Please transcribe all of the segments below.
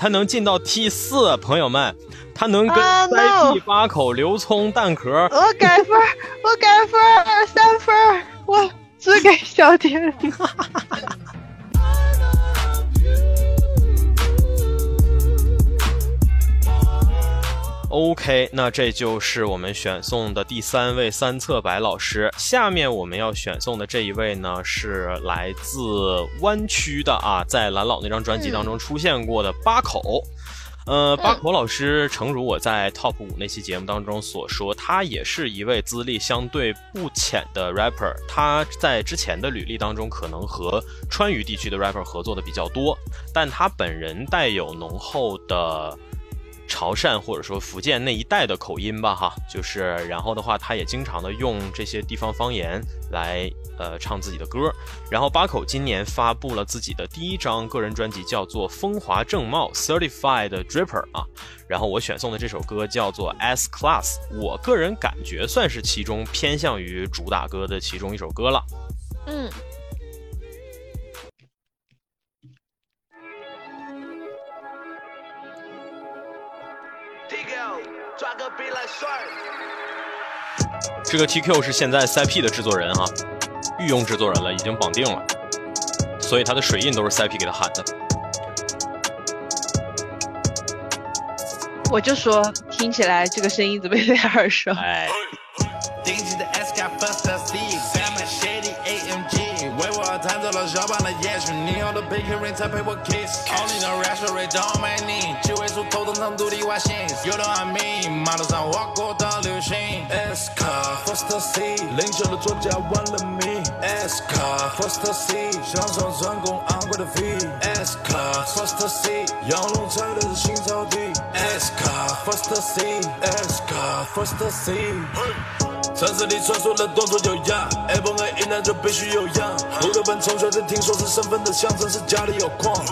他能进到 T 四，朋友们，他能跟 CP 八口刘聪蛋壳。我改分，我改分，三分，我只给小天。OK，那这就是我们选送的第三位三侧白老师。下面我们要选送的这一位呢，是来自湾区的啊，在蓝老那张专辑当中出现过的八口。呃，八口老师，诚如我在 Top 五那期节目当中所说，他也是一位资历相对不浅的 rapper。他在之前的履历当中，可能和川渝地区的 rapper 合作的比较多，但他本人带有浓厚的。潮汕或者说福建那一带的口音吧，哈，就是，然后的话，他也经常的用这些地方方言来呃唱自己的歌。然后八口今年发布了自己的第一张个人专辑，叫做《风华正茂 Certified Dripper》啊。然后我选送的这首歌叫做《S Class》，我个人感觉算是其中偏向于主打歌的其中一首歌了。嗯。这个 TQ 是现在 CP 的制作人哈，御用制作人了，已经绑定了，所以他的水印都是 CP 给他喊的。我就说，听起来这个声音怎么有点耳熟？哎。巡，你用的 p i c k ring 才陪我 kiss。Only no rational rate on my knee，七位数头等舱独立外形。You know I mean，马路上划过当流星。S car first C，领袖的座驾完了命。S car first C，享受成功昂贵的 V。S car first C，养龙踩的是新草地。S car first C，S car first C。城市里穿梭的动作有样，Apple A1 那就必须有样。路德本从小就听说是身份的象征，是家里有矿。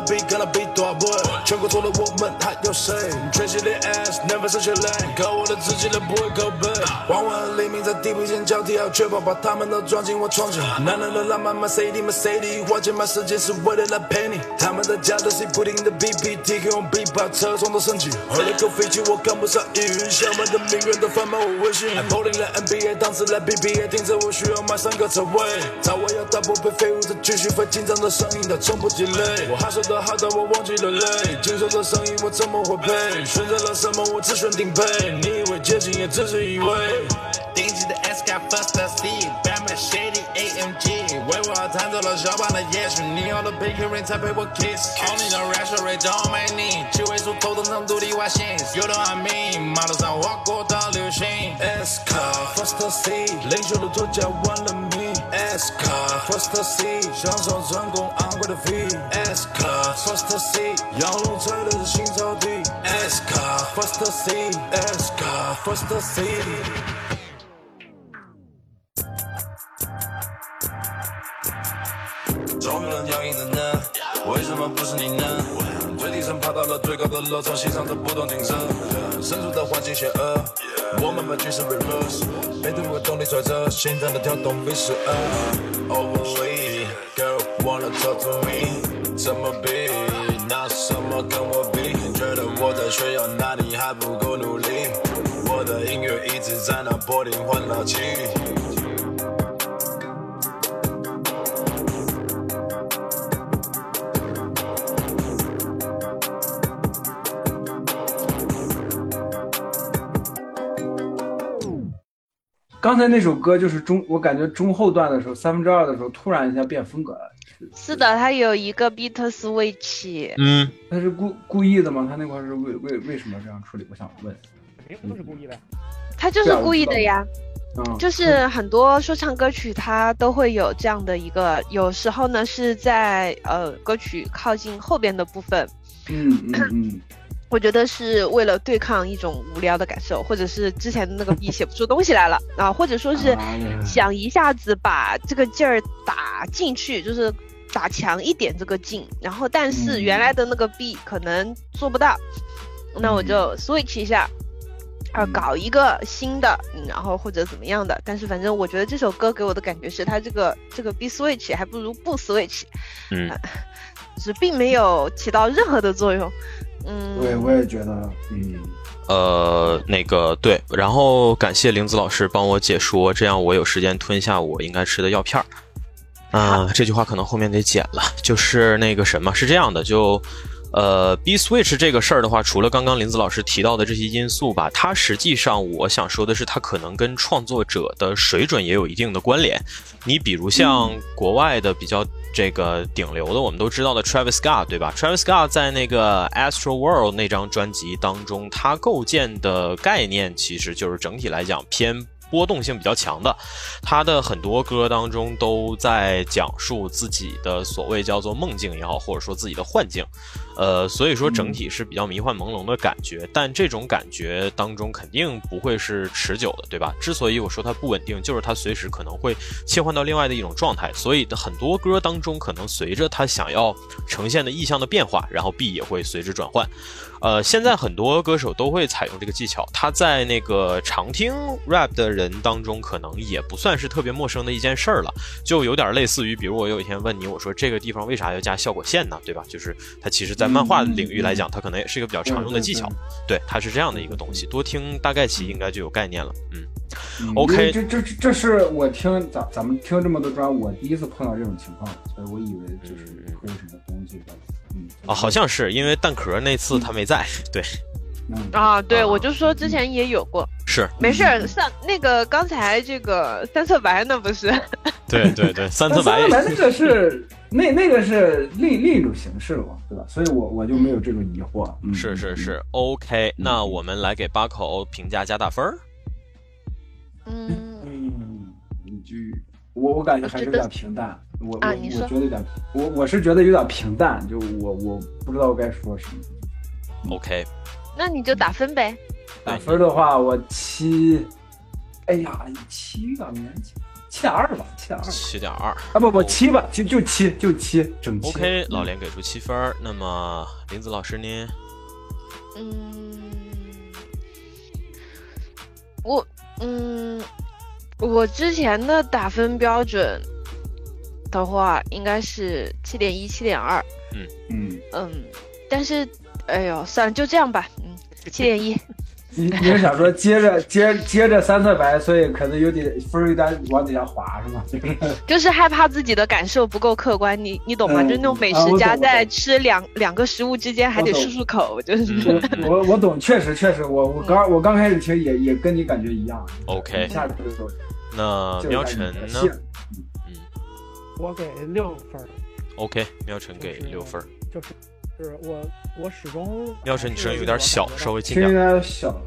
的 be gonna be 大 boy，全国除了我们还有谁？全系列 ass，never such a lame，靠我的自己人不会口碑。黄昏和黎明在地平线交替，要确保把他们都装进我窗前。男人的浪漫，Mercedes Mercedes，花钱买世界是为了来陪你。他们的家都是不停的 BPT，用 B 把车窗都升级。为了够飞机，我赶不上一云，想们的名媛都翻满我微信。Pulling 了 NBA，当时来 BBA，听着我需要买三个车位。早晚要打破被废物的继续飞，紧张的声音它从不积累。我还是。的好到我忘记了泪，金属的声音我怎么会配？选择了什么我只选顶配，你以为接近也只是以为。顶级的 S 卡 First C，Batman Shady AMG，为我而弹奏了肖邦的夜曲，你用的 p i c k ring 才陪我 kiss。Only the rational rate on my knee，七位数头等舱独立外形，You know I mean，马路上划过的流星。S 卡 First C，领袖的座驾完了命。S 卡 First C，享受成功昂贵的 V。S 卡。First C，养龙踩的是新草地。S car First C，S car First 的呢？为什么不是你呢？爬到了最高的楼层，欣赏着不同景色。深处的环境险恶，我们把局势 reverse。背对我动力揣测，心脏的跳动 V 十二。Overly，girl wanna talk to me。怎么比？拿什么跟我比？觉得我在炫耀，那你还不够努力？我的音乐一直在那破顶换老气。刚才那首歌就是中，我感觉中后段的时候，三分之二的时候，突然一下变风格了。是的，他有一个 beat switch。嗯，他是故故意的吗？他那块是为为为什么这样处理？我想问。肯定不是故意的。他就是故意的呀。嗯。就是很多说唱歌曲，它都会有这样的一个，有时候呢是在呃歌曲靠近后边的部分。嗯嗯嗯。我觉得是为了对抗一种无聊的感受，或者是之前的那个 B 写不出东西来了啊，或者说是想一下子把这个劲儿打进去，就是打强一点这个劲，然后但是原来的那个 B 可能做不到，那我就 switch 一下，啊，搞一个新的，然后或者怎么样的，但是反正我觉得这首歌给我的感觉是，它这个这个 B switch 还不如不 switch，嗯。就是并没有起到任何的作用。嗯，对，我也觉得，嗯，呃，那个对，然后感谢玲子老师帮我解说，这样我有时间吞下我应该吃的药片儿。啊、这句话可能后面得剪了，就是那个什么，是这样的，就。呃，B Switch 这个事儿的话，除了刚刚林子老师提到的这些因素吧，它实际上我想说的是，它可能跟创作者的水准也有一定的关联。你比如像国外的比较这个顶流的，我们都知道的 Travis Scott，对吧？Travis Scott 在那个 Astro World 那张专辑当中，他构建的概念其实就是整体来讲偏。波动性比较强的，他的很多歌当中都在讲述自己的所谓叫做梦境也好，或者说自己的幻境，呃，所以说整体是比较迷幻朦胧的感觉。但这种感觉当中肯定不会是持久的，对吧？之所以我说它不稳定，就是它随时可能会切换到另外的一种状态。所以很多歌当中，可能随着他想要呈现的意象的变化，然后 B 也会随之转换。呃，现在很多歌手都会采用这个技巧，他在那个常听 rap 的人当中，可能也不算是特别陌生的一件事儿了，就有点类似于，比如我有一天问你，我说这个地方为啥要加效果线呢？对吧？就是它其实，在漫画领域来讲，它可能也是一个比较常用的技巧，对，它是这样的一个东西，多听大概其应该就有概念了，嗯。嗯 OK 这这这是我听咱咱们听这么多专，我第一次碰到这种情况，所以我以为就是会有什么东西的，嗯啊，好像是因为蛋壳那次他没在，对，嗯啊，对，啊我就说之前也有过，是没事儿。上那个刚才这个三色白那不是？对对对，三色白三白那个是那那个是另另一种形式了嘛，对吧？所以我我就没有这种疑惑。嗯、是是是，OK，那我们来给八口评价加大分儿。嗯，嗯，一句我我感觉还是有点平淡，我我啊你说我觉得有点，我我是觉得有点平淡，就我我不知道该说什么。OK，那你就打分呗。打分的话，我七，哎呀，七有点勉强，七点二吧，七点二七点二。啊，不不七吧，就就七就七，整七。OK，老连给出七分儿。那么林子老师呢？嗯，我嗯，我之前的打分标准的话，应该是七点一、七点二。嗯，嗯嗯，但是哎呦，算了，就这样吧。嗯，七点一。你你是想说接着接接着三色白，所以可能有点分儿有点往底下滑是吗？就是害怕自己的感受不够客观，你你懂吗？嗯就那种美食家在吃两两个食物之间还得漱漱口，就是。嗯我我懂，确实确实，我我刚我刚开始其实也也跟你感觉一样。OK 一下子就那就喵晨呢？我给六分儿，，OK，喵晨给六分儿。就是是我我始终喵晨，你声音有点小，稍微近声音点。有点小了。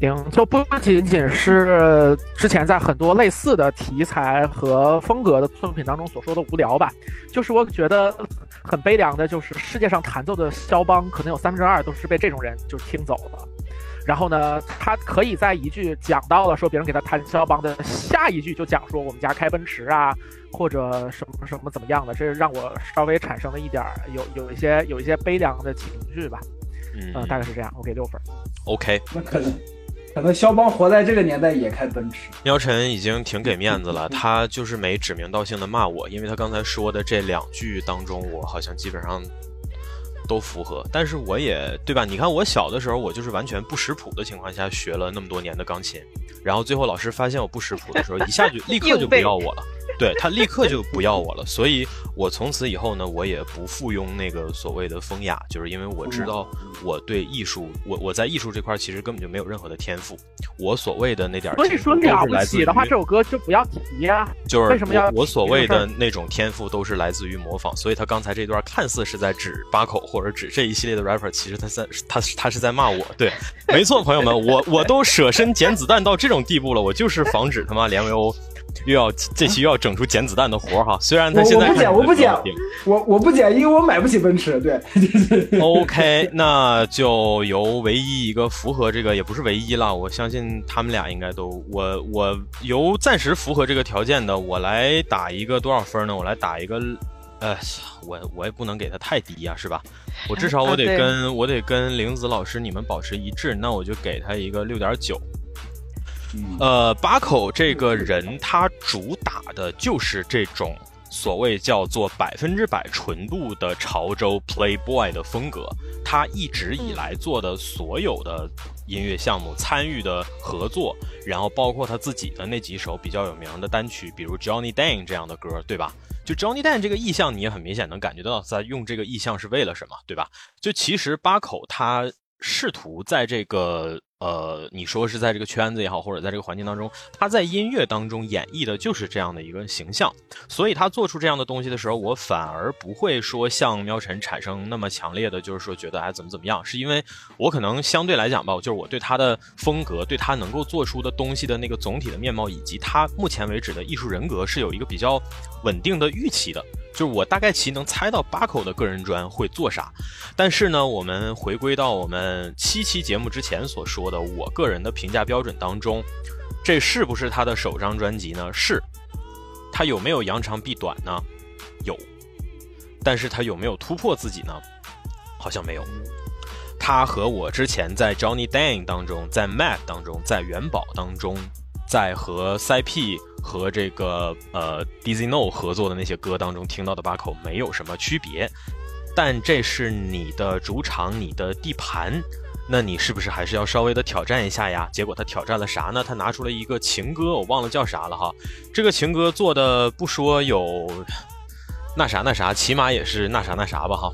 行，就不仅仅是之前在很多类似的题材和风格的作品当中所说的无聊吧，就是我觉得很悲凉的，就是世界上弹奏的肖邦可能有三分之二都是被这种人就是听走的。然后呢，他可以在一句讲到了说别人给他弹肖邦的下一句就讲说我们家开奔驰啊，或者什么什么怎么样的，这让我稍微产生了一点儿有有一些有一些悲凉的情绪吧。嗯、嗯大概是这样，我给六分。，OK，那可能可能肖邦活在这个年代也开奔驰。喵晨已经挺给面子了，他就是没指名道姓的骂我，因为他刚才说的这两句当中，我好像基本上都符合。但是我也对吧？你看我小的时候，我就是完全不识谱的情况下学了那么多年的钢琴，然后最后老师发现我不识谱的时候，一下就 立刻就不要我了。对他立刻就不要我了，所以我从此以后呢，我也不附庸那个所谓的风雅，就是因为我知道我对艺术，我我在艺术这块其实根本就没有任何的天赋，我所谓的那点儿所以说了不起的话，这首歌就不要提呀、就是为什么要我我所谓的那种天赋都是来自于模仿，所以他刚才这段看似是在指八口或者指这一系列的 rapper，其实他在他他是在骂我。对，没错，朋友们，我我都舍身捡子弹到这种地步了，我就是防止他妈连维欧又要这期又要整出捡子弹的活儿哈。虽然他现在我不捡，我不捡我我不捡，因为我买不起奔驰。对，OK，那就由唯一一个符合这个，也不是唯一了，我相信他们俩应该都，我我由暂时符合这个条件的，我来打一个多少分呢？我来打一个，呃，我我也不能给他太低呀、是吧？我至少我得跟、我得跟玲子老师你们保持一致，那我就给他一个六点九。呃，八口这个人，他主打的就是这种所谓叫做百分之百纯度的潮州 Playboy 的风格。他一直以来做的所有的音乐项目、参与的合作，然后包括他自己的那几首比较有名的单曲，比如 Johnny Dan 这样的歌，对吧？就 Johnny Dan 这个意象，你也很明显能感觉到在用这个意象是为了什么，对吧？就其实八口他试图在这个。呃，你说是在这个圈子也好，或者在这个环境当中，他在音乐当中演绎的就是这样的一个形象，所以他做出这样的东西的时候，我反而不会说像喵晨产生那么强烈的，就是说觉得哎怎么怎么样，是因为我可能相对来讲吧，就是我对他的风格，对他能够做出的东西的那个总体的面貌，以及他目前为止的艺术人格是有一个比较稳定的预期的。就是我大概其能猜到八口的个人专会做啥，但是呢，我们回归到我们七期节目之前所说的，我个人的评价标准当中，这是不是他的首张专辑呢？是。他有没有扬长避短呢？有。但是他有没有突破自己呢？好像没有。他和我之前在 Johnny Dang 当中，在 Mad 当中，在元宝当中，在和 CP。和这个呃 Dizzy No 合作的那些歌当中听到的八口没有什么区别，但这是你的主场，你的地盘，那你是不是还是要稍微的挑战一下呀？结果他挑战了啥呢？他拿出了一个情歌，我忘了叫啥了哈。这个情歌做的不说有那啥那啥，起码也是那啥那啥吧哈。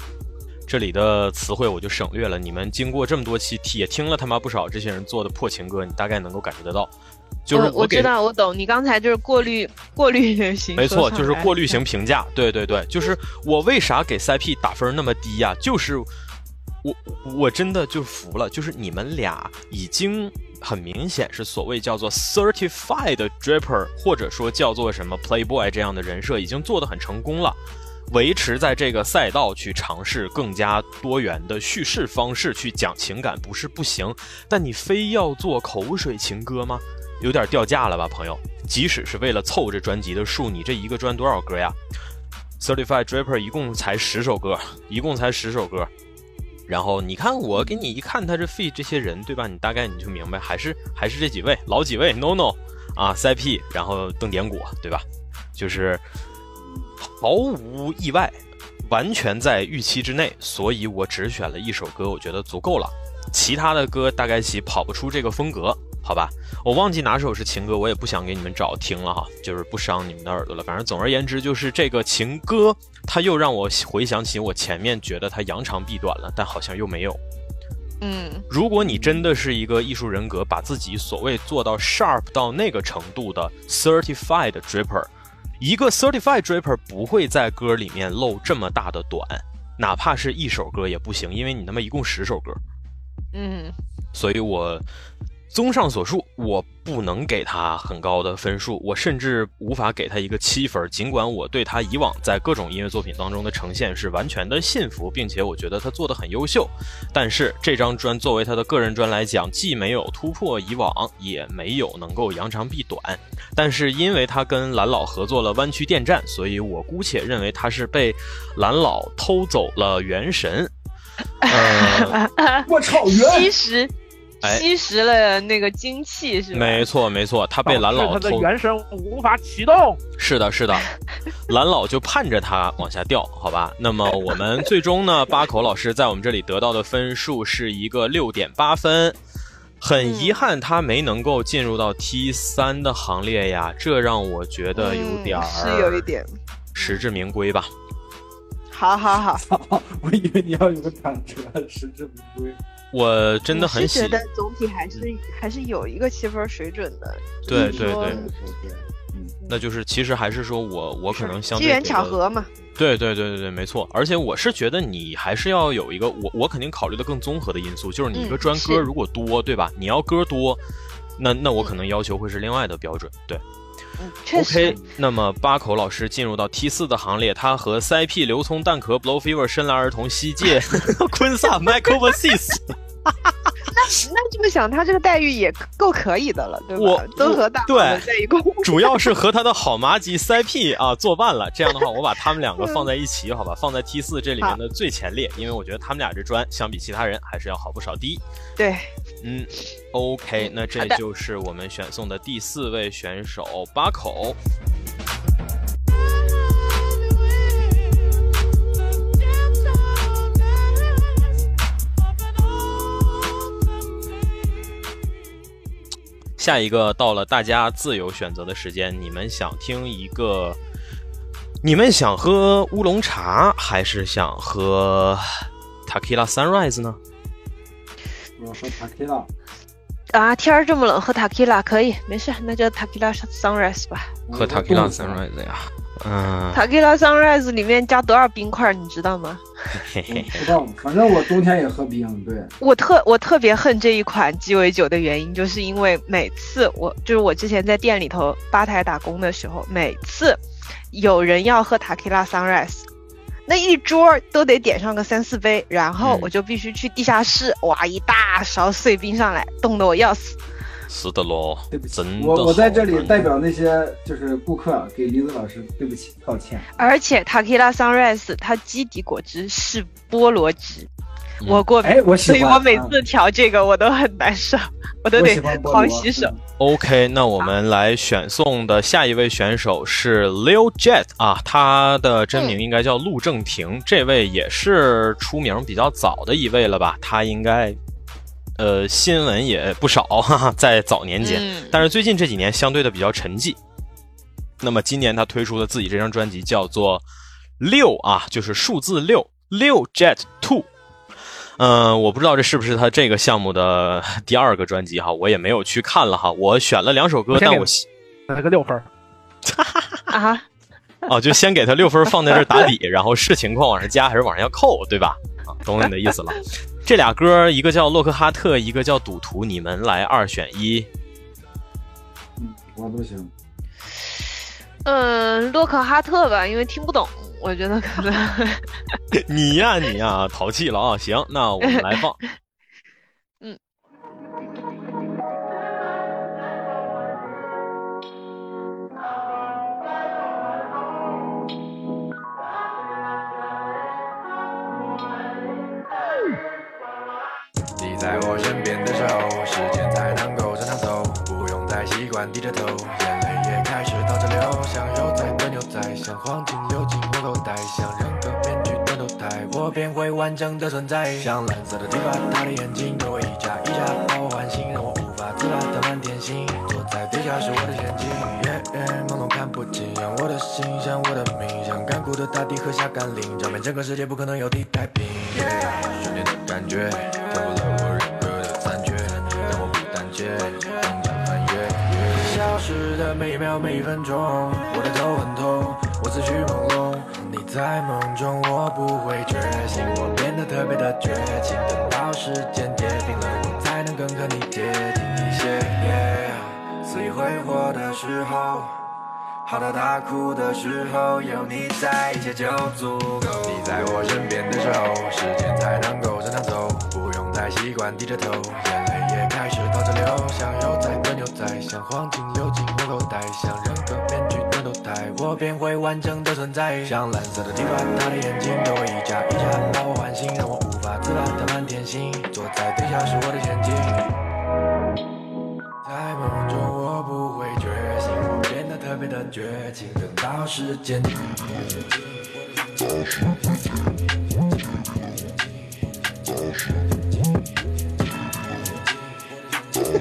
这里的词汇我就省略了。你们经过这么多期也听了他妈不少这些人做的破情歌，你大概能够感觉得到。就是我知道，我懂。你刚才就是过滤过滤型，没错，就是过滤 型评价。对对对，就是我为啥给 CP 打分那么低呀？就是我我真的就服了，就是你们俩已经很明显是所谓叫做 certified draper，或者说叫做什么 playboy 这样的人设，已经做得很成功了。维持在这个赛道去尝试更加多元的叙事方式去讲情感，不是不行，但你非要做口水情歌吗？有点掉价了吧，朋友？即使是为了凑这专辑的数，你这一个专多少歌呀？Certified Draper 一共才十首歌，一共才十首歌。然后你看我给你一看他这 feat 这些人，对吧？你大概你就明白，还是还是这几位老几位，No No 啊，CP，然后邓典果，对吧？就是毫无意外，完全在预期之内，所以我只选了一首歌，我觉得足够了。其他的歌大概其跑不出这个风格。好吧，我忘记哪首是情歌，我也不想给你们找听了哈，就是不伤你们的耳朵了。反正总而言之，就是这个情歌，它又让我回想起我前面觉得它扬长避短了，但好像又没有。嗯，如果你真的是一个艺术人格，把自己所谓做到 sharp 到那个程度的 certified dripper，一个 certified draper 不会在歌里面露这么大的短，哪怕是一首歌也不行，因为你他妈一共十首歌。嗯，所以我。综上所述，我不能给他很高的分数，我甚至无法给他一个七分。尽管我对他以往在各种音乐作品当中的呈现是完全的信服，并且我觉得他做的很优秀，但是这张专作为他的个人专来讲，既没有突破以往，也没有能够扬长避短。但是因为他跟蓝老合作了《弯曲电站》，所以我姑且认为他是被蓝老偷走了元神。我操，元其实。吸食了那个精气是吧？没错没错，他被蓝老他的元神无法启动。是的是的，蓝老就盼着他往下掉，好吧？那么我们最终呢，八口老师在我们这里得到的分数是一个六点八分，很遗憾他没能够进入到 T 三的行列呀，这让我觉得有点是有一点实至名归吧。好好好，我以为你要有个转折，实至名归。我真的很喜，觉得总体还是还是有一个七分水准的。对对对，嗯，那就是其实还是说我我可能相对机缘巧合嘛。对对对对对，没错。而且我是觉得你还是要有一个我我肯定考虑的更综合的因素，就是你一个专歌如果多，对吧？你要歌多，那那我可能要求会是另外的标准。对，OK。那么八口老师进入到 T 四的行列，他和 CP 刘聪蛋壳 Blow Fever 深蓝儿童西界 昆萨 Michael Overseas。那那这么想，他这个待遇也够可以的了，对吧？都和大对在一块，主要是和他的好麻吉 CP 啊作伴了。这样的话，我把他们两个放在一起，好吧，放在 T 四这里面的最前列，因为我觉得他们俩这砖相比其他人还是要好不少的。对，嗯，OK，那这就是我们选送的第四位选手八口。下一个到了大家自由选择的时间，你们想听一个？你们想喝乌龙茶，还是想喝 t a k i l a Sunrise 呢？我喝塔 Q 了。啊，天儿这么冷，喝塔 q 拉可以，没事，那就塔 q 拉 Sunrise 吧。喝 Tequila Sunrise 呀？嗯，塔 q 拉 Sunrise 里面加多少冰块，你知道吗？嘿嘿嘿。不知道，反正我冬天也喝冰。对，我特我特别恨这一款鸡尾酒的原因，就是因为每次我就是我之前在店里头吧台打工的时候，每次有人要喝塔 q 拉 Sunrise。那一桌都得点上个三四杯，然后我就必须去地下室挖一大勺碎冰上来，冻得我要死。是的咯，对不起真，的我我在这里代表那些就是顾客给李子老师对不起道歉。而且 Takila Sunrise 它基底果汁是菠萝汁，嗯我过敏，哎我喜所以我每次调这个我都很难受，我都得狂洗手。OK，那我们来选送的下一位选手是 Lil Jet 啊，他的真名应该叫陆正廷，这位也是出名比较早的一位了吧？他应该，呃，新闻也不少，哈哈，在早年间，嗯但是最近这几年相对的比较沉寂。那么今年他推出的自己这张专辑叫做六啊，就是数字六六 Jet Two。嗯，我不知道这是不是他这个项目的第二个专辑哈，我也没有去看了哈。我选了两首歌，我先给但我希那个六分儿。啊，哦，就先给他六分放在这打底，然后视情况往上加还是往上要扣，对吧？啊，懂你的意思了。这俩歌，一个叫洛克哈特，一个叫赌徒，你们来二选一。嗯，我都行。嗯，洛克哈特吧，因为听不懂，我觉得可能 你呀你呀，淘气了啊！行，那我们来放。嗯。你在我身边的时候，时间才能够正常走，不用再习惯低着头，眼泪也开始倒着流，像油菜像黄金流进我口袋，像人格面具的头戴，我便会完整的存在。像蓝色的头发，他的眼睛对我一眨一眨，把我唤醒，让我无法自拔的满天星。坐在地下是我的陷阱，夜夜朦胧看不清，让我的心像我的命，像干枯的大地喝下甘霖，照遍整个世界不可能有替代品。瞬间的感觉，填补了我人格的残缺，让我不胆怯，失的每一秒每一分钟，我的头很痛，我思绪朦胧。你在梦中，我不会觉醒，我变得特别的绝情。等到时间跌平了，我才能更和你接近一些。肆意挥霍的时候。好到大哭的时候，有你在，一切就足够。你在我身边的时候，时间才能够正常走，不用再习惯低着头，眼泪也开始倒着流，像油菜像黄金流进我口袋，像人格面具的头戴，我便会完整的存在。像蓝色的头发，他的眼睛对我一眨一眨，把我唤醒，让我无法自拔的满天星。坐在对角是我的陷阱。在梦中我不会觉醒，我变得特别的绝情，等到时间。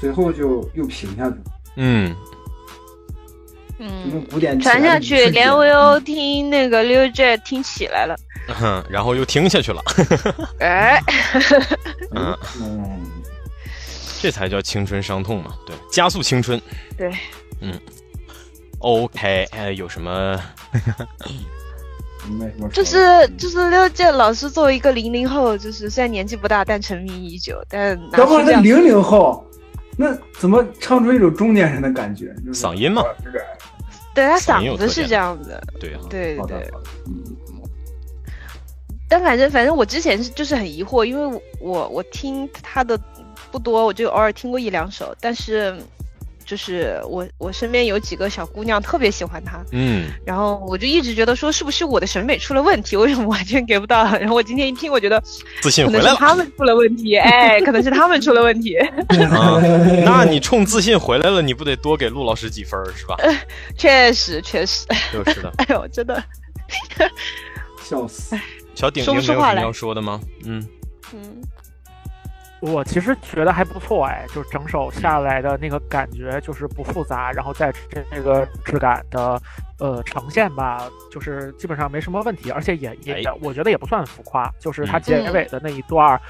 随后就又平下去了。嗯，因为嗯，古典传下去，连 Will 听那个 Lil Jet 听起来了，嗯然后又听下去了。哎，嗯，嗯，这才叫青春伤痛嘛，对，加速青春。对，嗯 OK，哎，有什么？没什么。就是就是六届老师作为一个零零后，就是虽然年纪不大，但沉迷已久，但拿等会儿那零零后，那怎么唱出一种中年人的感觉？就是嗓音嘛，对他嗓子是这样子，对啊，对对但反正反正我之前是就是很疑惑，因为我我我听他的不多，我就偶尔听过一两首，但是就是我我身边有几个小姑娘特别喜欢他，嗯，然后我就一直觉得说是不是我的审美出了问题，为什么完全给不到？然后我今天一听，我觉得自信可回来了。能是他们出了问题，哎，可能是他们出了问题。啊，那你冲自信回来了，你不得多给陆老师几分是吧？确实确实，就是的。哎呦，真的，笑死！小顶说顶没有什么要说的吗？嗯，嗯我其实觉得还不错哎，就是整首下来的那个感觉就是不复杂，然后在这个质感的呃呈现吧，就是基本上没什么问题，而且也也哎我觉得也不算浮夸，就是它嗯结尾的那一段儿，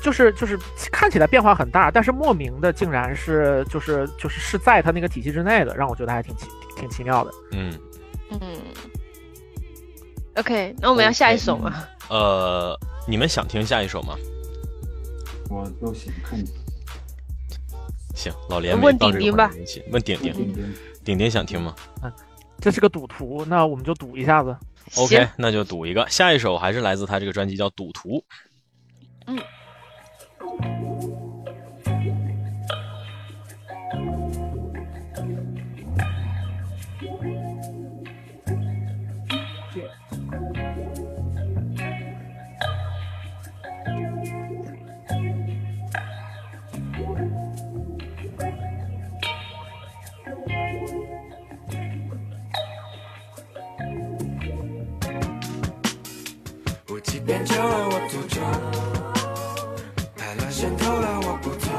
就是就是看起来变化很大，但是莫名的竟然是就是就是是在它那个体系之内的，让我觉得还挺奇挺奇妙的。嗯，嗯。OK，那我们要下一首吗？呃，你们想听下一首吗？我都行，看你行，老连问顶顶吧问顶顶，顶顶。想听吗这是个赌徒，那我们就赌一下子。？OK，那就赌一个。下一首还是来自他这个专辑叫《赌徒》。不欺骗就让我赌注，太乱先偷了我不错。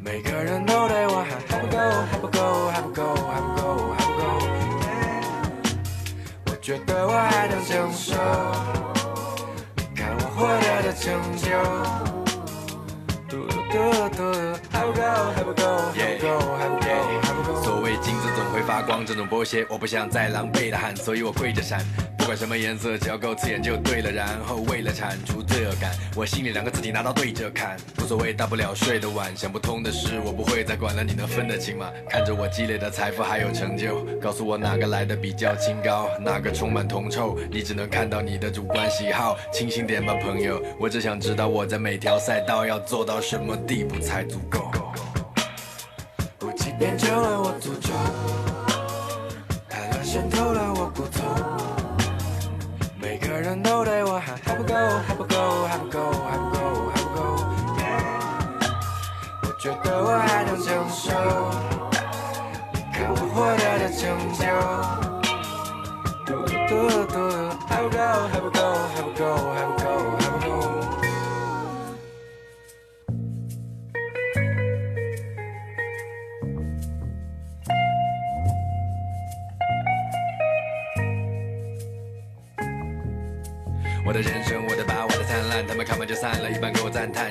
每个人都对我还还不够，还不够，还不够，还不够，还不够。我觉得我还能承受，你看我获得的成就。嘟嘟嘟嘟，还不够，还不够，还不够，还不够，还不够。所谓金子总会发光，这种波鞋我不想再狼狈的喊，所以我跪着闪。不管什么颜色，只要够刺眼就对了。然后为了铲除罪恶感，我心里两个字体拿刀对着砍，无所谓，大不了睡得晚。想不通的事，我不会再管了，你能分得清吗？看着我积累的财富还有成就，告诉我哪个来的比较清高，哪个充满铜臭。你只能看到你的主观喜好，清醒点吧，朋友。我只想知道我在每条赛道要做到什么地步才足够。不欺骗就让我赌注，太乱渗透了我骨头。人都对我喊还不够，还不够，还不够，还不够，还不够。我觉得我还能承受，你看我获得的成就。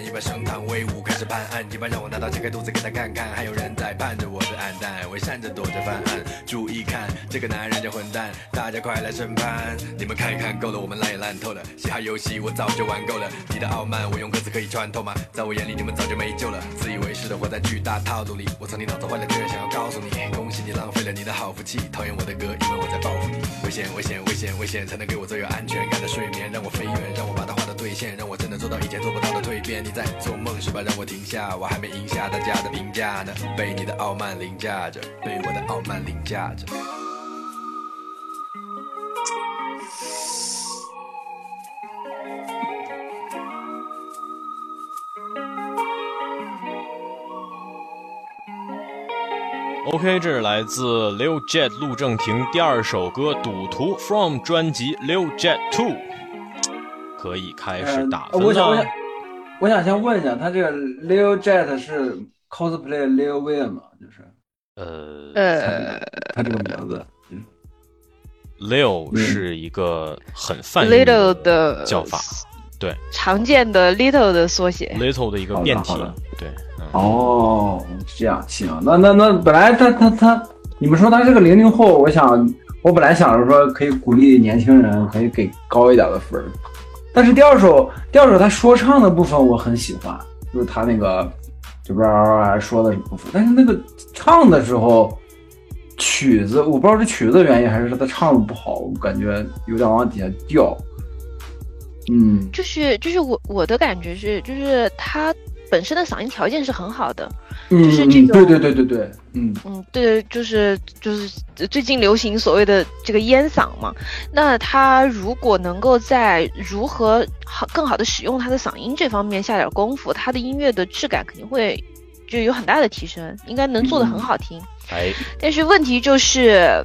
一半升堂威武，开始判案，一半让我拿刀切开肚子给他看看，还有人在盼着我的暗淡，我闪着躲着犯案，注意看，这个男人叫混蛋，大家快来审判，你们看一看，够了，我们烂也烂透了，嘻哈游戏我早就玩够了，你的傲慢，我用歌词可以穿透吗？在我眼里，你们早就没救了，自以为是的活在巨大套路里，我从你脑子坏了，居然想要告诉你，恭喜你浪费了你的好福气，讨厌我的歌，因为我在报复你，危险，危险，危险，危险，才能给我最有安全感的睡眠，让我飞远，让我把它话都兑现，让我真的做到以前做不到的蜕变。你在做梦是吧？让我停下，我还没赢下大家的评价呢，被你的傲慢凌驾着，被我的傲慢凌驾着。OK，这是来自 Lil Jet 陆正廷第二首歌《赌徒》from 专辑 Lil Jet Two，可以开始打分呃我想，我想。，我想先问一下，他这个 Leo Jet 是 cosplay Leo Wayne 吗？就是呃呃他这个名字。Leo 嗯是一个很泛义，little 的叫法，对常见的 little 的缩写。，little 的一个变体对，嗯，哦，是这样，行，那那那本来他他他，你们说他是个零零后，我想我本来想着说可以鼓励年轻人，可以给高一点的分儿，但是第二首第二首他说唱的部分我很喜欢，就是他那个就不知道说的什么部分，但是那个唱的时候曲子我不知道是曲子的原因还是他唱的不好，我感觉有点往底下掉。嗯，就是就是我我的感觉是，就是他本身的嗓音条件是很好的，就是这种对对对对对，嗯，嗯，对，就是就是最近流行所谓的这个烟嗓嘛。那他如果能够在如何好更好的使用他的嗓音这方面下点功夫，他的音乐的质感肯定会就有很大的提升，应该能做的很好听。哎，但是问题就是，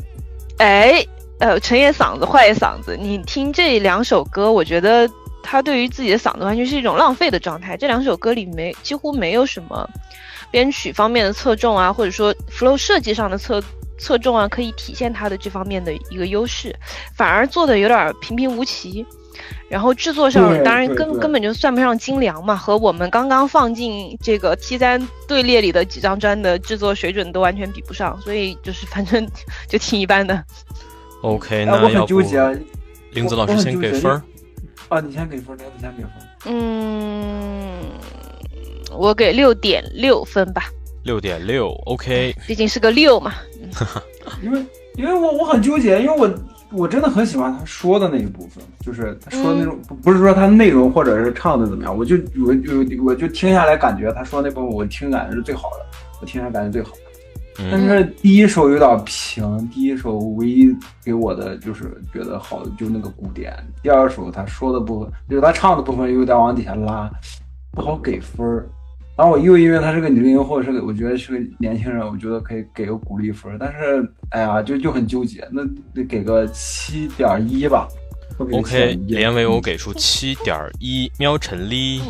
哎，呃，陈也嗓子，坏也嗓子。你听这两首歌，我觉得他对于自己的嗓子完全是一种浪费的状态。这两首歌里没几乎没有什么编曲方面的侧重啊，或者说 flow 设计上的侧侧重啊，可以体现它的这方面的一个优势，反而做的有点平平无奇。然后制作上当然根根本就算不上精良嘛，和我们刚刚放进这个 T 三队列里的几张专的制作水准都完全比不上，所以就是反正 就挺一般的。OK，那我很那要不纠结啊。林子老师先给分儿。啊，你先给分，林子先给分。嗯，我给六点六分吧，六点六，OK，毕竟是个六嘛。因为因为我我很纠结，因为我我真的很喜欢他说的那一部分，就是他说的那种，不不是说他内容或者是唱的怎么样，我就我就我就听下来感觉他说那部分我听感是最好的，我听下来感觉最好的。但嗯，是第一首有点平，第一首唯一给我的就是觉得好的就是那个鼓点，第二首他说的部分就是他唱的部分有点往底下拉，不好给分儿。然后我又因为他是个零零后，是个我觉得是个年轻人，我觉得可以给个鼓励分。但是哎呀，就就很纠结，那得给个七点一吧。OK，连维我给出七点一，喵陈丽，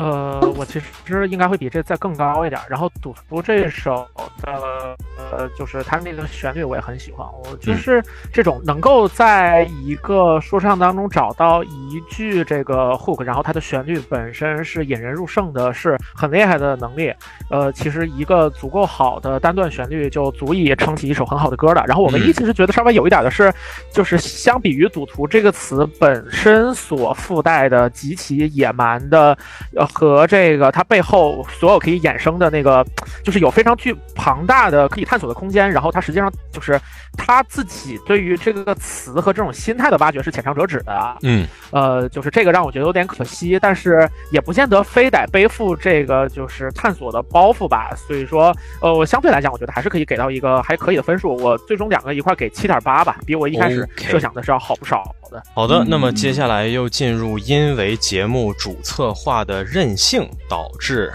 呃，我其实应该会比这再更高一点。然后赌徒这首的呃，就是它那个旋律我也很喜欢，我就是这种能够在一个说唱当中找到一句这个 hook，然后它的旋律本身是引人入胜的，是很厉害的能力。呃，其实一个足够好的单段旋律就足以撑起一首很好的歌了。然后我唯一嗯其实觉得稍微有一点的是，就是相比于“赌徒”这个词本身所附带的极其野蛮的，呃，和这个它背后所有可以衍生的那个，就是有非常巨庞大的可以探索的空间。然后它实际上就是他自己对于这个词和这种心态的挖掘是浅尝辄止的。嗯，呃，就是这个让我觉得有点可惜，但是也不见得非得背负这个就是探索的包袱吧。所以说，呃，我相对来讲，我觉得还是可以给到一个还可以的分数。我最终两个一块给七点八吧，比我一开始设想的是要好不少好的，那么接下来又进入因为节目主策划的任性导致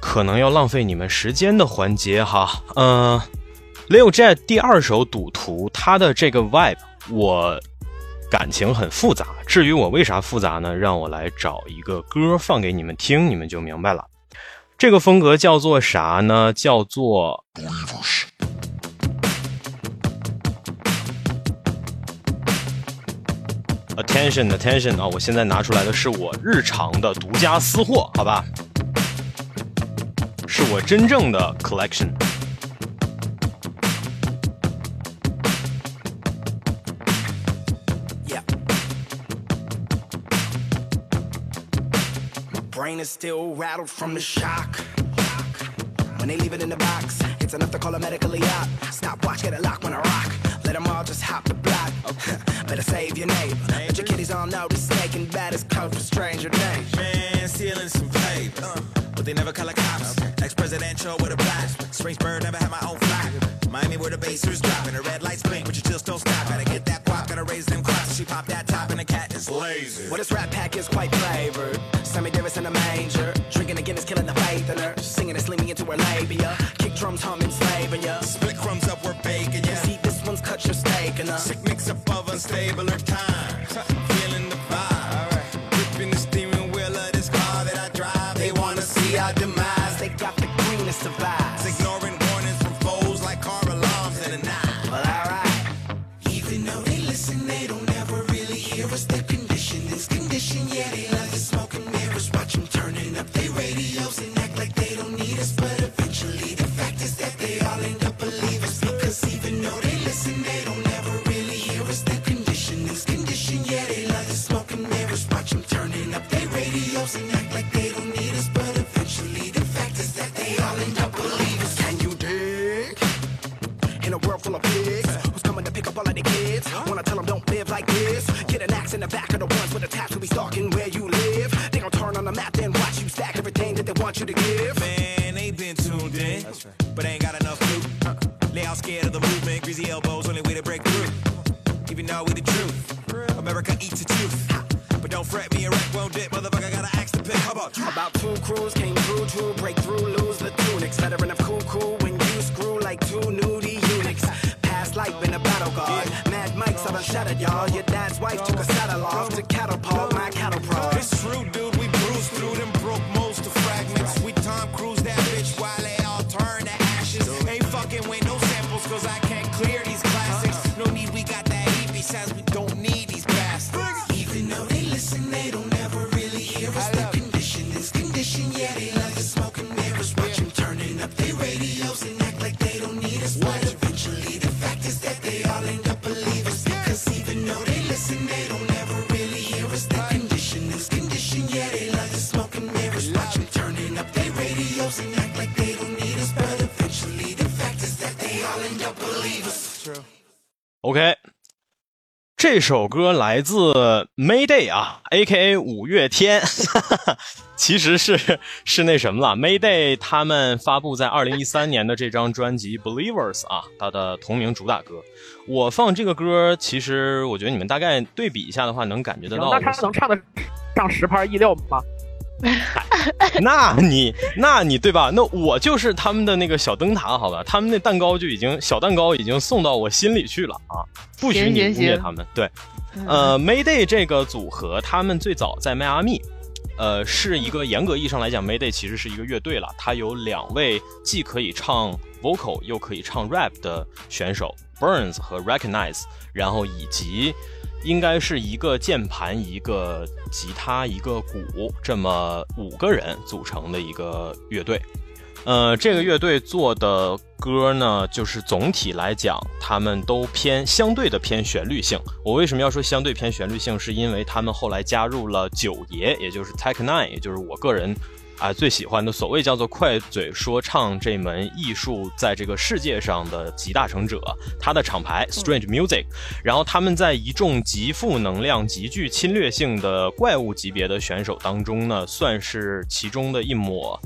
可能要浪费你们时间的环节哈。嗯、Leo Jet 第二首《赌徒》，他的这个 vibe 我感情很复杂。至于我为啥复杂呢？让我来找一个歌放给你们听，你们就明白了。这个风格叫做啥呢？叫做 Attention, attention 啊！我现在拿出来的是我日常的独家私货，好吧？是我真正的 collection。 Yeah. My brain is still rattled from the shock. When they leave it in the box, it's enough to call a medically out. Stopwatch, get it locked when I rock. Let them all just hop the block. Better save your neighbor. Let your kiddies all know the snake and baddest code for stranger danger. Man, stealing some paper. Uh. But they never call the cops. Ex presidential with a blast. Springsburg never had my own flag. Miami where the basers dropping. The red lights blink, but you just don't stop. Gotta get that guap, gotta raise them crops. She pop that top and the cat is lazy. Well, this rap pack is quite flavored. Sammy Davis in a manger. Drinking again is killing the faith in her. Singing and sleeping into her labia. Kick drums humming, slaving ya. Split crumbs up, this one's cut your steak and uh. Sick mix up of unstabler times. Feeling the vibe. Gripping the steering wheel of this car that I drive. They wanna see our demise. They got the greenest of vibes. You to give. Man, they been tuned in, but ain't got enough loot. They all scared of the movement, greasy elbows, only way to break through. Even though we the truth, America eats the truth. But don't fret, me and Rack won't dip, motherfucker gotta axe to pick. How about you? About two crews came through to break through, lose the tunics. Veteran of cool cool when you screw like two nudie eunuchs. Past life been a battle guard. Mad Mike's I done shattered y'all. Your dad's wife took a OK，这首歌来自 Mayday 啊，A.K.A 五月天，其实是是那什么了，Mayday 他们发布在二零一三年的这张专辑 Believers 啊，它的同名主打歌。我放这个歌，其实我觉得你们大概对比一下的话，能感觉得到那他能唱得上十拍一六吗？那你，那你对吧？那我就是他们的那个小灯塔，好吧？他们那蛋糕就已经小蛋糕已经送到我心里去了啊！不许你污蔑他们。对，呃，Mayday 这个组合，他们最早在迈阿密，呃，是一个严格意义上来讲，Mayday 其实是一个乐队了。它有两位既可以唱 vocal 又可以唱 rap 的选手，Burns 和 Recognize，然后以及。应该是一个键盘、一个吉他、一个鼓，这么五个人组成的一个乐队。呃，这个乐队做的歌呢，就是总体来讲，他们都偏相对的偏旋律性。我为什么要说相对偏旋律性？是因为他们后来加入了九爷，也就是 Tech Nine，也就是我个人。啊，最喜欢的所谓叫做快嘴说唱这门艺术，在这个世界上的集大成者，他的厂牌 Strange Music，然后他们在一众极负能量、极具侵略性的怪物级别的选手当中呢，算是其中的一抹。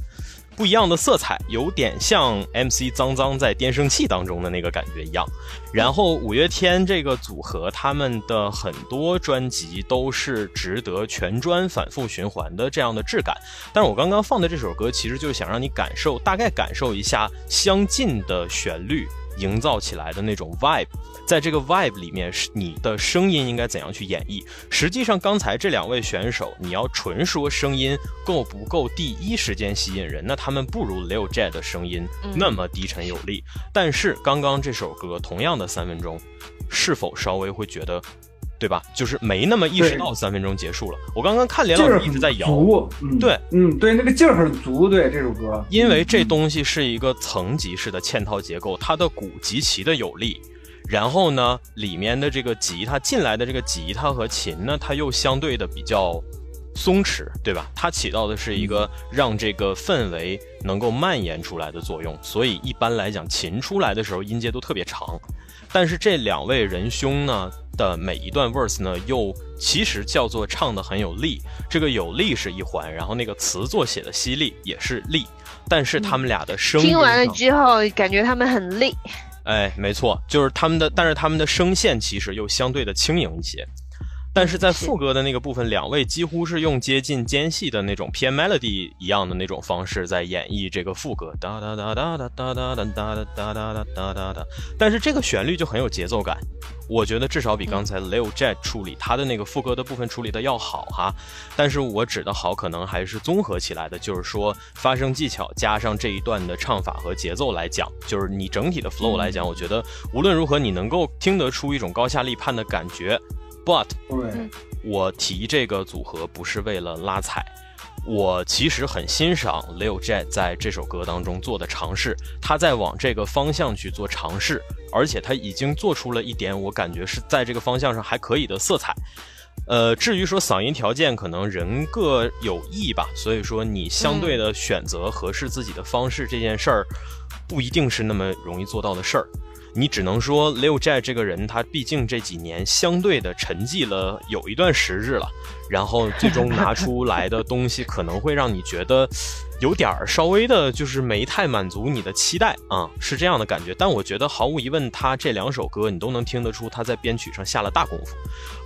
不一样的色彩，有点像 MC 脏脏在电声器当中的那个感觉一样。然后五月天这个组合，他们的很多专辑都是值得全专反复循环的这样的质感。但是我刚刚放的这首歌，其实就是想让你感受，大概感受一下相近的旋律。营造起来的那种 vibe，在这个 vibe 里面，是你的声音应该怎样去演绎？实际上，刚才这两位选手，你要纯说声音够不够第一时间吸引人，那他们不如 Lil Jet 的声音那么低沉有力。但是刚刚这首歌同样的三分钟，是否稍微会觉得？对吧？就是没那么意识到三分钟结束了。我刚刚看连老师一直在摇，嗯，对，嗯，对，那个劲儿很足。对这首歌，因为这东西是一个层级式的嵌套结构，它的鼓极其的有力。然后呢，里面的这个吉他进来的这个吉他和琴呢，它又相对的比较松弛，对吧？它起到的是一个让这个氛围能够蔓延出来的作用。所以一般来讲，琴出来的时候音阶都特别长。但是这两位仁兄呢的每一段 verse 呢，又其实叫做唱的很有力。这个有力是一环，然后那个词作写的犀利也是力。但是他们俩的声音听完了之后，感觉他们很累。哎，没错，就是他们的，但是他们的声线其实又相对的轻盈一些。但是在副歌的那个部分，两位几乎是用接近间隙的那种偏 melody 一样的那种方式在演绎这个副歌，哒哒哒哒哒哒哒哒哒哒哒哒哒哒哒。但是这个旋律就很有节奏感，我觉得至少比刚才 Leo Jet 处理他的那个副歌的部分处理的要好哈。但是我指的好，可能还是综合起来的，就是说发声技巧加上这一段的唱法和节奏来讲，就是你整体的 flow 来讲，我觉得无论如何你能够听得出一种高下立判的感觉。But，我提这个组合不是为了拉踩，我其实很欣赏 Lil Jet 在这首歌当中做的尝试，他在往这个方向去做尝试，而且他已经做出了一点我感觉是在这个方向上还可以的色彩。呃，至于说嗓音条件，可能人各有异吧，所以说你相对的选择合适自己的方式这件事儿，不一定是那么容易做到的事儿。你只能说 Leo j 这个人，他毕竟这几年相对的沉寂了有一段时日了，然后最终拿出来的东西可能会让你觉得有点儿稍微的，就是没太满足你的期待啊、是这样的感觉。但我觉得毫无疑问，他这两首歌你都能听得出他在编曲上下了大功夫，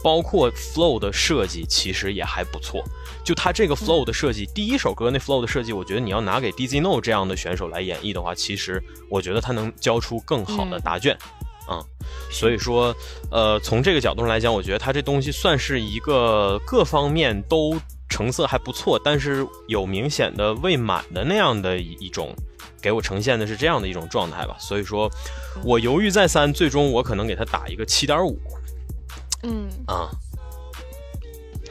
包括 flow 的设计其实也还不错。就他这个 flow 的设计，第一首歌那 flow 的设计，我觉得你要拿给 DZ No 这样的选手来演绎的话，其实我觉得他能交出更好的答卷。嗯，所以说，呃，从这个角度上来讲，我觉得他这东西算是一个各方面都成色还不错，但是有明显的未满的那样的一一种，给我呈现的是这样的一种状态吧。所以说，我犹豫再三，最终我可能给他打一个七点五嗯，啊。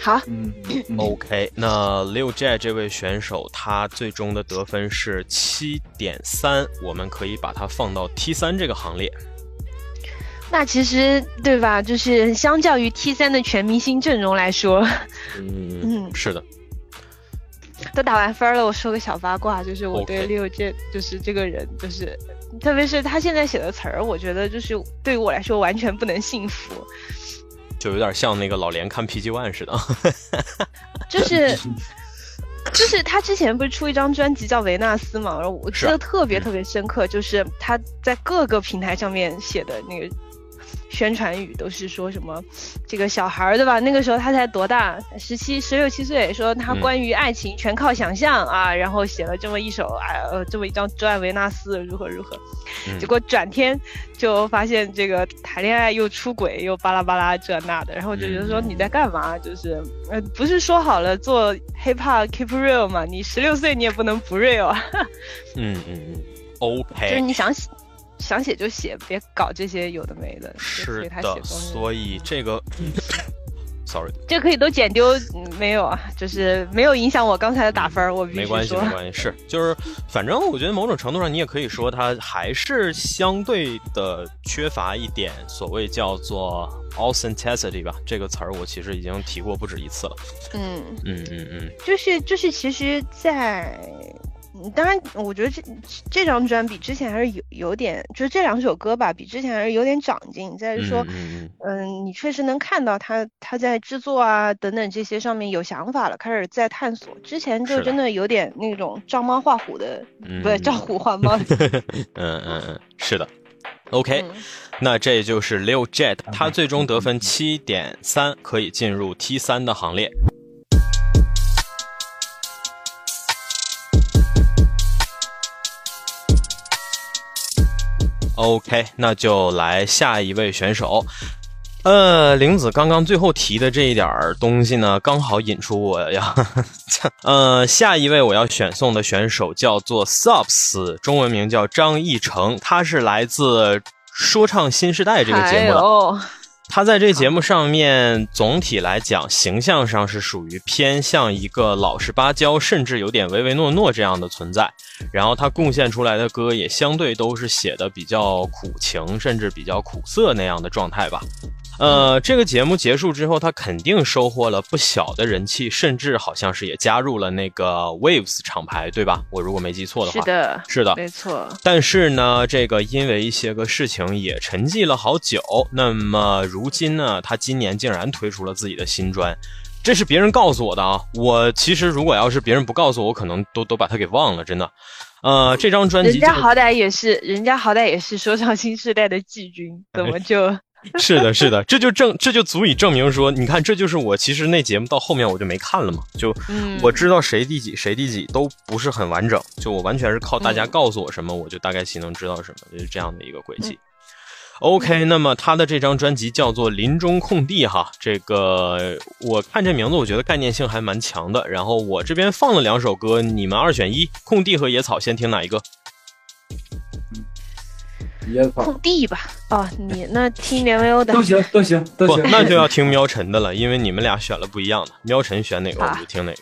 好，嗯 OK，那 Liu Jie 这位选手，他最终的得分是七点三，我们可以把它放到 T 三这个行列。那其实对吧？就是相较于 T 三的全明星阵容来说，嗯，嗯，是的，都打完分了。我说个小八卦，就是我对六这就是这个人，就是特别是他现在写的词儿，我觉得就是对于我来说完全不能信服。就有点像那个老连看 PG One 似的。就是就是他之前不是出一张专辑叫《维纳斯》嘛，然后我记得特别特别深刻，就是他在各个平台上面写的那个宣传语都是说什么这个小孩儿对吧？那个时候他才多大，十七、十六七岁，说他嗯关于爱情全靠想象啊，然后写了这么一首啊呃这么一张专爱维纳斯如何如何，嗯结果转天就发现这个谈恋爱又出轨又巴拉巴拉这那的，然后就觉得说嗯你在干嘛？就是呃不是说好了做 hip hop keep real 吗？你十六岁你也不能不 real 啊，嗯嗯嗯，OK，就是你想写想写就写，别搞这些有的没的。是的，所以这个，sorry，这可以都剪丢，嗯没有啊，就是没有影响我刚才的打分儿，我没关系，没关系，是就是，反正我觉得某种程度上，你也可以说它还是相对的缺乏一点所谓叫做 authenticity 吧。这个词儿我其实已经提过不止一次了。嗯。嗯嗯嗯，就是就是，其实在，嗯当然，我觉得这这张专比之前还是有有点，就是这两首歌吧，比之前还是有点长进。再是说，嗯嗯嗯，你确实能看到他他在制作啊等等这些上面有想法了，开始在探索。之前就真的有点那种照猫画虎的，嗯，不是照虎画猫。嗯嗯嗯，是的。OK，、嗯那这就是 Lil Jet，他最终得分七点三，可以进入 T 三的行列。OK，那就来下一位选手。呃，玲子刚刚最后提的这一点东西呢，刚好引出我要，呃，下一位我要选送的选手叫做 Subs，中文名叫张艺成，他是来自《说唱新时代》这个节目的。他在这节目上面总体来讲，形象上是属于偏向一个老实巴交，甚至有点唯唯诺诺这样的存在。然后他贡献出来的歌也相对都是写的比较苦情，甚至比较苦涩那样的状态吧。呃，这个节目结束之后，他肯定收获了不小的人气，甚至好像是也加入了那个 Waves 厂牌，对吧？我如果没记错的话，是的，是的，没错。但是呢，这个因为一些个事情也沉寂了好久。那么如今呢，他今年竟然推出了自己的新专，这是别人告诉我的啊。我其实如果要是别人不告诉我，我可能都都把他给忘了，真的。呃，这张专辑就人家好歹也是，人家好歹也是说唱新时代的季军，怎么就？是的，是的，这就证这就足以证明说，你看，这就是我其实那节目到后面我就没看了嘛，就嗯我知道谁第几谁第几都不是很完整，就我完全是靠大家嗯告诉我什么，我就大概其能知道什么，就是这样的一个轨迹。OK，那么他的这张专辑叫做《林中空地》哈，这个我看这名字，我觉得概念性还蛮强的。然后我这边放了两首歌，你们二选一，空地和野草，先听哪一个？空地吧。哦，你那听连维欧的都行都行都行，，那就要听喵晨的了，因为你们俩选了不一样的。喵晨选哪个，我啊就听哪个。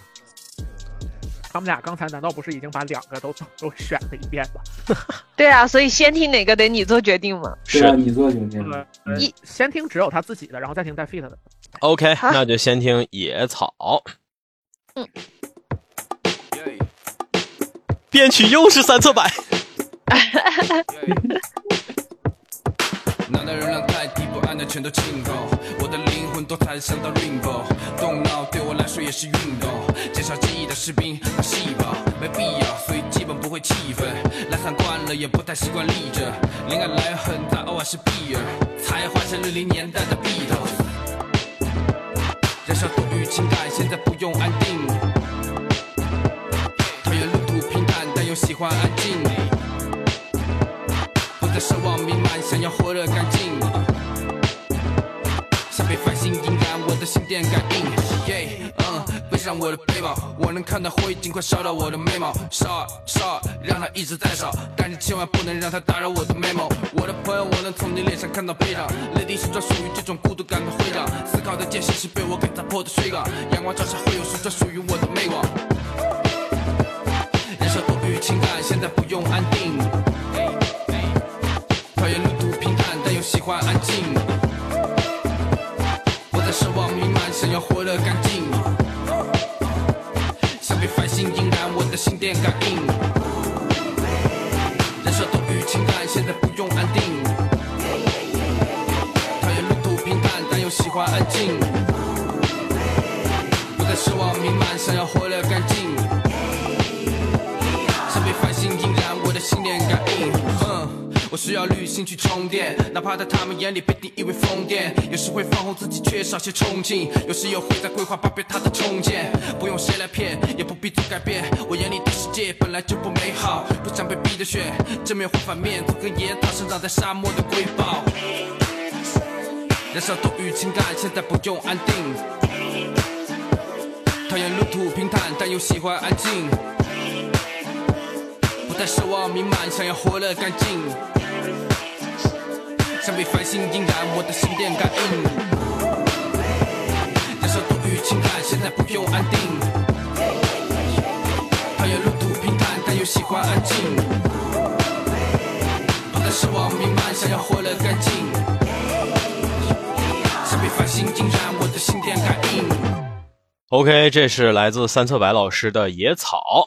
他们俩刚才难道不是已经把两个都都选了一遍了？对啊，所以先听哪个得你做决定嘛。是啊，是你做决定。一先听只有他自己的，然后再听带 fit 的。OK，好那就先听野草。嗯，编曲又是三侧摆。的全都清空。我的灵魂多彩像道 rainbow，动脑对我来说也是运动。减少记忆的士兵和细胞，没必要，所以基本不会气愤。懒散惯了，也不太习惯立着。灵感来很大，偶尔是 beer，才华像六零年代的 Beatles。燃烧多余情感，现在不用安定。讨厌路途平坦，但又喜欢安静。奢望弥漫，想要活得干净。像被繁星引燃，我的心电感应。耶，嗯，背上我的背包，我能看到火已经快烧到我的眉毛。烧啊烧啊，让它一直在烧，但你千万不能让它打扰我的美梦。我的朋友，我能从你脸上看到悲伤，泪滴是专属于这种孤独感的徽章。思考的间隙是被我给砸破的水缸，阳光照射会有是专属于我的媚光。燃烧多余情感，现在不用安定。喜欢安静。不再奢望弥漫，想要活得干净。像被繁星引燃，我的心电感应。燃烧多余情感，现在不用安定。讨厌路途平淡，但又喜欢安静。不再奢望弥漫，想要活得干净。我需要旅行去充电，哪怕在他们眼里被定义为疯癫。有时会放纵自己，缺少些冲劲；有时又会在规划八别他的重建。不用谁来骗，也不必做改变。我眼里的世界本来就不美好，不想被逼着选，正面或反面，做根烟草生长在沙漠的瑰宝。燃烧多余情感，现在不用安定。讨厌路途平坦，但又喜欢安静。不再奢望弥漫，想要活得干净。像被繁星引燃，我的心电感应。燃烧多余情感，现在不用安定。讨厌路途平坦，但又喜欢安静。不再奢望弥漫，想要活得干净。像被繁星引燃，我的心电感应。OK，这是来自三侧白老师的《野草》。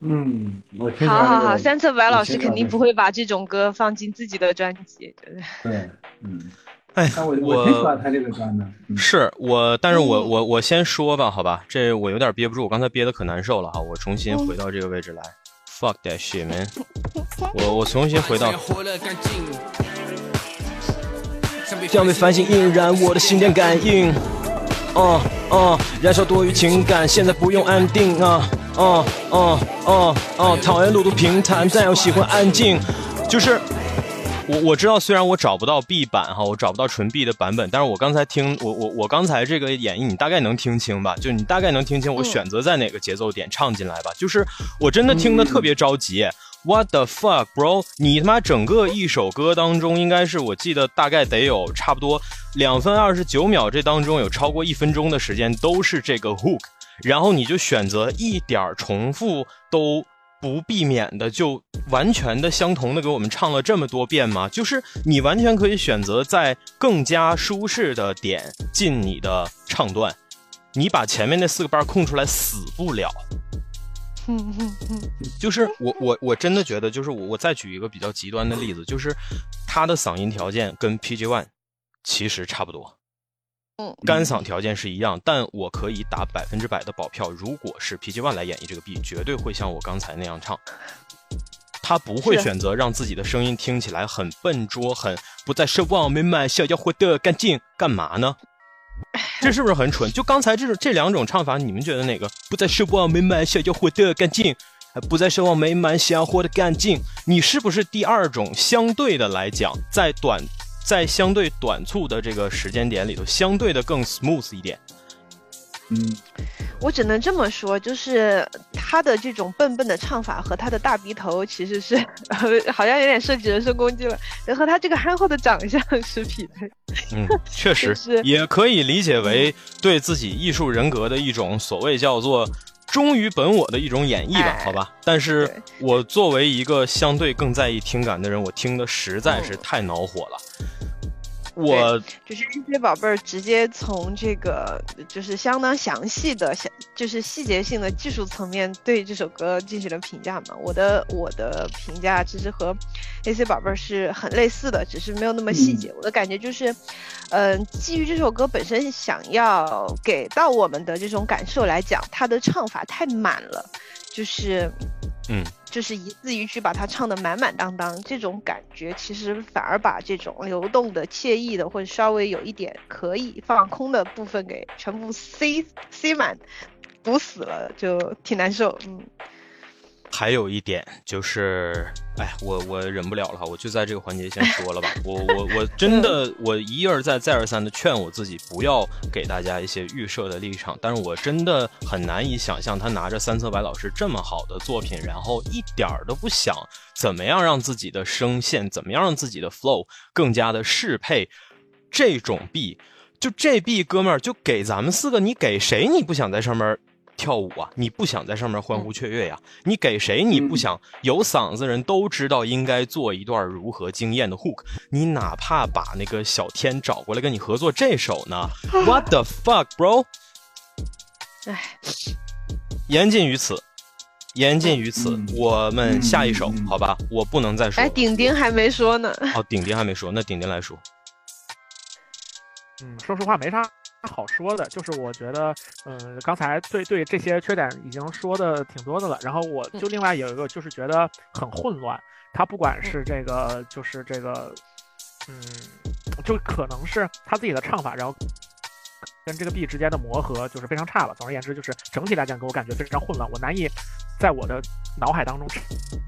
嗯，我听好好好，三三侧白老师肯定不会把这种歌放进自己的专辑。对对，嗯，哎，我我我挺喜欢他这个歌的，嗯是我，但是我我我先说吧，好吧，这我有点憋不住，我刚才憋的可难受了哈，我重新回到这个位置来。Fuck that shit, man！我我重新回到想要被繁星印染，我的心电感应。哦哦，燃烧多余情感，现在不用安定啊！哦哦哦哦，讨厌路途平坦，但又喜欢安静。就是我我知道，虽然我找不到 B 版哈，我找不到纯 B 的版本，但是我刚才听我我我刚才这个演绎，你大概能听清吧？就你大概能听清我选择在哪个节奏点唱进来吧？就是我真的听得特别着急。What the fuck, bro？你他妈整个一首歌当中，应该是我记得大概得有差不多两分二十九秒，这当中有超过一分钟的时间都是这个 hook，然后你就选择一点重复都不避免的，就完全的相同的给我们唱了这么多遍吗？就是你完全可以选择在更加舒适的点进你的唱段，你把前面那四个班空出来死不了。就是我我我真的觉得，就是我我再举一个比较极端的例子，就是他的嗓音条件跟 PG One 其实差不多，嗯，干嗓条件是一样，但我可以打百分之百的保票，如果是 PG One 来演绎这个 B，绝对会像我刚才那样唱。他不会选择让自己的声音听起来很笨拙，很不再奢望美满，想要活得干净，干嘛呢？这是不是很蠢？就刚才这种这两种唱法，你们觉得哪个不再奢望美满，想要活得干净？不再奢望美满，想要活得干净。你是不是第二种相对的来讲，在短在相对短促的这个时间点里头，相对的更 smooth 一点？嗯，我只能这么说，就是他的这种笨笨的唱法和他的大鼻头其实是，好像有点涉及人身攻击了，和他这个憨厚的长相是匹配。嗯，确实就是也可以理解为对自己艺术人格的一种所谓叫做忠于本我的一种演绎吧，哎好吧。但是我作为一个相对更在意听感的人，我听的实在是太恼火了。我就是 AC 宝贝儿直接从这个就是相当详细的、详就是细节性的技术层面对这首歌进行了评价嘛。我的我的评价其实和 AC 宝贝儿是很类似的，只是没有那么细节。我的感觉就是，嗯、基于这首歌本身想要给到我们的这种感受来讲，它的唱法太满了，就是嗯。就是一字一句把它唱得满满当当，这种感觉其实反而把这种流动的、惬意的，或者稍微有一点可以放空的部分给全部塞塞满，堵死了，就挺难受。嗯，还有一点就是，哎，我我忍不了了哈，我就在这个环节先说了吧。我我我真的我一而再再而三的劝我自己不要给大家一些预设的立场，但是我真的很难以想象他拿着三色白老师这么好的作品，然后一点儿都不想怎么样让自己的声线，怎么样让自己的 flow 更加的适配这种 B。就这 B 哥们儿，就给咱们四个，你给谁你不想在上面跳舞啊？你不想在上面欢呼雀跃呀？你给谁你不想？有嗓子人都知道应该做一段如何惊艳的 hook，你哪怕把那个小天找过来跟你合作这首呢？What the fuck, bro？唉，言尽于此，言尽于此。嗯我们下一首，嗯好吧？我不能再说哎，了。顶顶还没说呢。哦，顶顶还没说，那顶顶来说。嗯，说实话没啥好说的，就是我觉得，嗯，刚才对对这些缺点已经说的挺多的了。然后我就另外有一个就是觉得很混乱，他不管是这个就是这个，嗯，就可能是他自己的唱法，然后。跟这个 B 之间的磨合就是非常差了。总而言之，就是整体来讲给我感觉非常混乱，我难以在我的脑海当中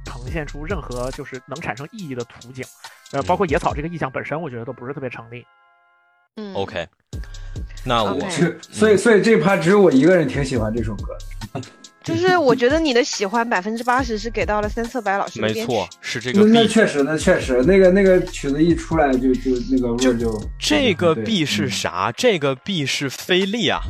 呈现出任何就是能产生意义的图景。呃，包括野草这个意象本身，我觉得都不是特别成立。嗯 OK，那我是，所以所以这趴只有我一个人挺喜欢这首歌的。就是我觉得你的喜欢百分之八十是给到了三色白老师。没错，是这个那确实，那确实，那个那个曲子一出来就就那个味儿就这个 B 是啥？这个 B 是菲利啊。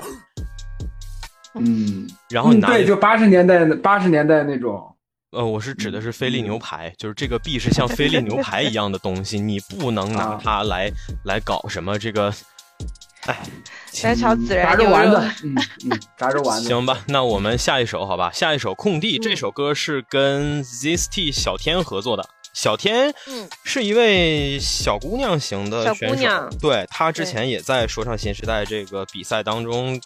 嗯，然后你拿嗯对，就八十年代八十年代那种，呃，我是指的是菲力牛排，就是这个 B 是像菲力牛排一样的东西，你不能拿啊它来来搞什么这个。哎，来炒孜炸然牛肉肉丸子，，嗯嗯，炸肉丸子，行吧，那我们下一首好吧，下一首《空地》这首歌是跟 ZST 小天合作的。小天嗯是一位小姑娘型的选手，姑娘对她之前也在说唱新时代这个比赛当中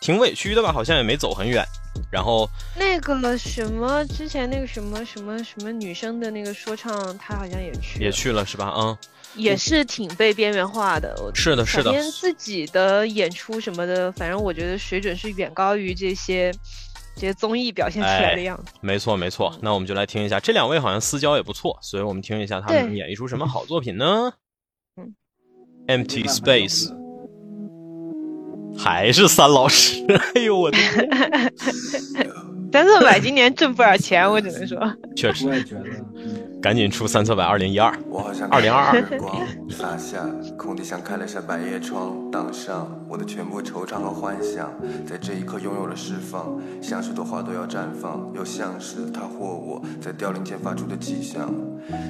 挺委屈的吧，好像也没走很远。然后那个什么之前那个什么什么什么女生的那个说唱，她好像也去了也去了是吧？嗯，也是挺被边缘化的。我是的，是的小，天自己的演出什么的，反正我觉得水准是远高于这些这些综艺表现出来的样子。没错，没错。那我们就来听一下，这两位好像私交也不错，所以我们听一下他们演绎出什么好作品呢？嗯，Empty Space，还是三老师。哎呦我的天，三色百今年挣不少钱，我只能说。确实我，也觉得，嗯赶紧出三色版二零一二。我好像2022看到日光洒下，空地像开了扇百叶窗，挡上我的全部惆怅和幻想。在这一刻拥有了释放，像是朵花朵要绽放，又像是他或我在凋零前发出的迹象。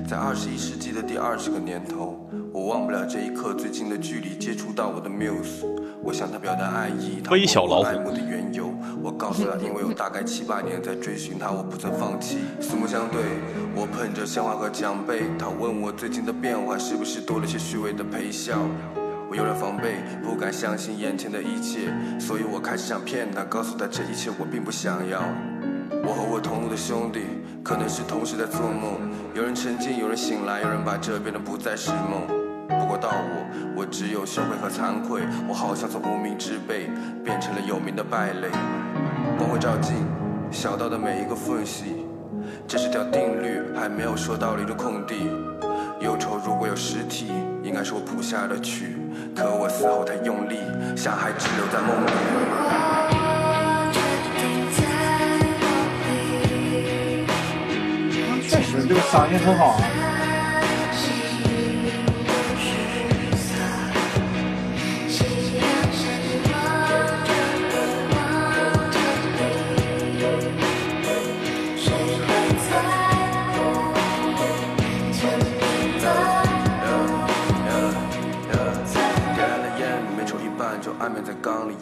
在二十一世纪的第二十个年头，我忘不了这一刻最近的距离接触到我的 muse。我向他表达爱意，他微小老虎问我爱慕的缘由。我告诉他，因为有大概七八年在追寻他，我不曾放弃。四目相对，我捧着鲜花和奖杯。他问我最近的变化是不是多了些虚伪的陪笑。我有了防备，不敢相信眼前的一切，所以我开始想骗他，告诉他这一切我并不想要。我和我同路的兄弟，可能是同时在做梦，有人沉浸，有人醒来，有人把这变得不再是梦。不过到我，我只有羞愧和惭愧，我好像从无名之辈变成了有名的败类。光会照进小道的每一个缝隙，这是条定律，还没有说道理的空地。忧愁如果有实体，应该是我谱下的曲，可我死后太用力，像还只留在梦里。确实这个嗓音很好啊。